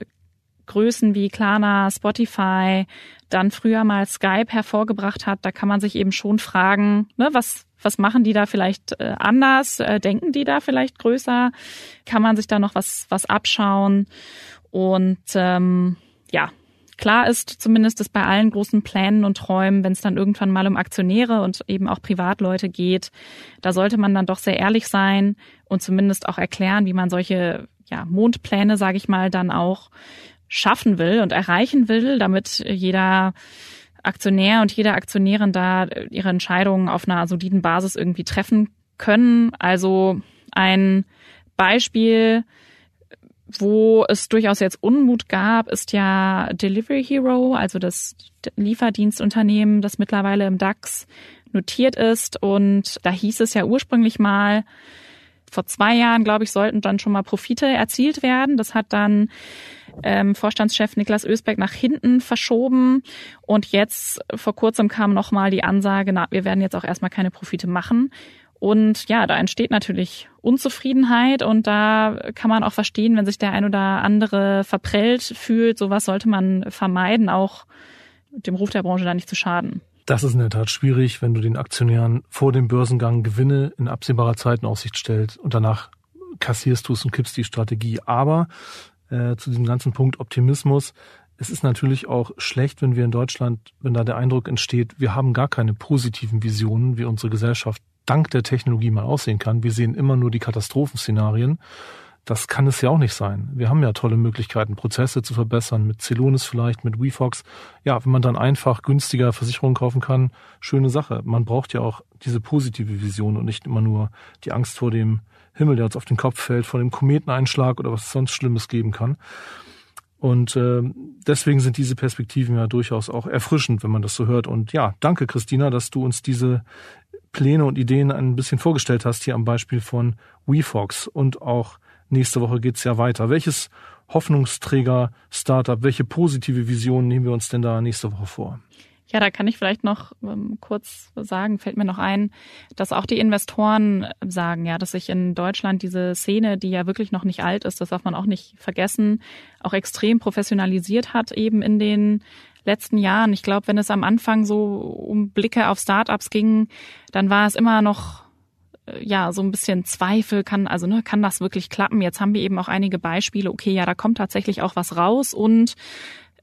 Größen wie Klarna, Spotify, dann früher mal Skype hervorgebracht hat, da kann man sich eben schon fragen, ne, was was machen die da vielleicht äh, anders? Äh, denken die da vielleicht größer? Kann man sich da noch was was abschauen? Und ähm, ja, klar ist zumindest, dass bei allen großen Plänen und Träumen, wenn es dann irgendwann mal um Aktionäre und eben auch Privatleute geht, da sollte man dann doch sehr ehrlich sein und zumindest auch erklären, wie man solche ja, Mondpläne, sage ich mal, dann auch schaffen will und erreichen will, damit jeder Aktionär und jede Aktionärin da ihre Entscheidungen auf einer soliden Basis irgendwie treffen können. Also ein Beispiel, wo es durchaus jetzt Unmut gab, ist ja Delivery Hero, also das Lieferdienstunternehmen, das mittlerweile im DAX notiert ist. Und da hieß es ja ursprünglich mal, vor zwei Jahren, glaube ich, sollten dann schon mal Profite erzielt werden. Das hat dann ähm, Vorstandschef Niklas Ösberg nach hinten verschoben. Und jetzt vor kurzem kam nochmal die Ansage, na, wir werden jetzt auch erstmal keine Profite machen. Und ja, da entsteht natürlich Unzufriedenheit und da kann man auch verstehen, wenn sich der ein oder andere verprellt fühlt. Sowas sollte man vermeiden, auch dem Ruf der Branche da nicht zu schaden. Das ist in der Tat schwierig, wenn du den Aktionären vor dem Börsengang Gewinne in absehbarer Zeit in Aussicht stellst und danach kassierst du es und kippst die Strategie. Aber äh, zu diesem ganzen Punkt Optimismus, es ist natürlich auch schlecht, wenn wir in Deutschland, wenn da der Eindruck entsteht, wir haben gar keine positiven Visionen, wie unsere Gesellschaft dank der Technologie mal aussehen kann. Wir sehen immer nur die Katastrophenszenarien das kann es ja auch nicht sein. Wir haben ja tolle Möglichkeiten, Prozesse zu verbessern, mit Celonis vielleicht, mit WeFox. Ja, wenn man dann einfach günstiger Versicherungen kaufen kann, schöne Sache. Man braucht ja auch diese positive Vision und nicht immer nur die Angst vor dem Himmel, der uns auf den Kopf fällt, vor dem Kometeneinschlag oder was sonst Schlimmes geben kann. Und äh, deswegen sind diese Perspektiven ja durchaus auch erfrischend, wenn man das so hört. Und ja, danke Christina, dass du uns diese Pläne und Ideen ein bisschen vorgestellt hast, hier am Beispiel von WeFox und auch nächste Woche geht's ja weiter. Welches Hoffnungsträger-Startup, welche positive Vision nehmen wir uns denn da nächste Woche vor? Ja, da kann ich vielleicht noch ähm, kurz sagen, fällt mir noch ein, dass auch die Investoren sagen, ja, dass sich in Deutschland diese Szene, die ja wirklich noch nicht alt ist, das darf man auch nicht vergessen, auch extrem professionalisiert hat eben in den letzten Jahren. Ich glaube, wenn es am Anfang so um Blicke auf Startups ging, dann war es immer noch ja so ein bisschen Zweifel kann, also ne, kann das wirklich klappen? Jetzt haben wir eben auch einige Beispiele. Okay, ja, da kommt tatsächlich auch was raus und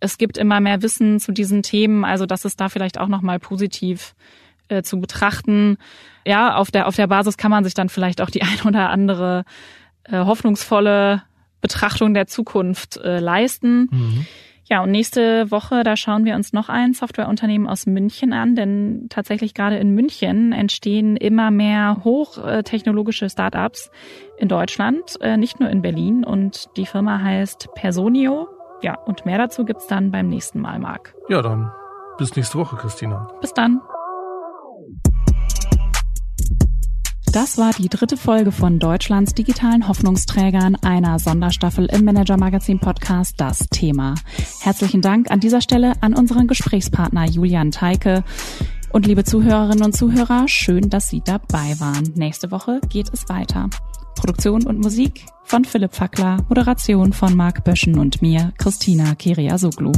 es gibt immer mehr Wissen zu diesen Themen. Also das ist da vielleicht auch noch mal positiv äh, zu betrachten. Ja, auf der auf der Basis kann man sich dann vielleicht auch die ein oder andere äh, hoffnungsvolle Betrachtung der Zukunft äh, leisten. Mhm. Ja, und nächste Woche, da schauen wir uns noch ein Softwareunternehmen aus München an, denn tatsächlich gerade in München entstehen immer mehr hochtechnologische Startups in Deutschland, äh, nicht nur in Berlin. Und die Firma heißt Personio. Ja, und mehr dazu gibt's dann beim nächsten Mal, Marc. Ja, dann bis nächste Woche, Christina. Bis dann. Das war die dritte Folge von Deutschlands digitalen Hoffnungsträgern, einer Sonderstaffel im Manager Magazin Podcast Das Thema. Herzlichen Dank an dieser Stelle an unseren Gesprächspartner Julian Teike. Und liebe Zuhörerinnen und Zuhörer, schön, dass Sie dabei waren. Nächste Woche geht es weiter. Produktion und Musik von Philipp Fackler, Moderation von Marc Böschen und mir, Christina Kiriasoglu.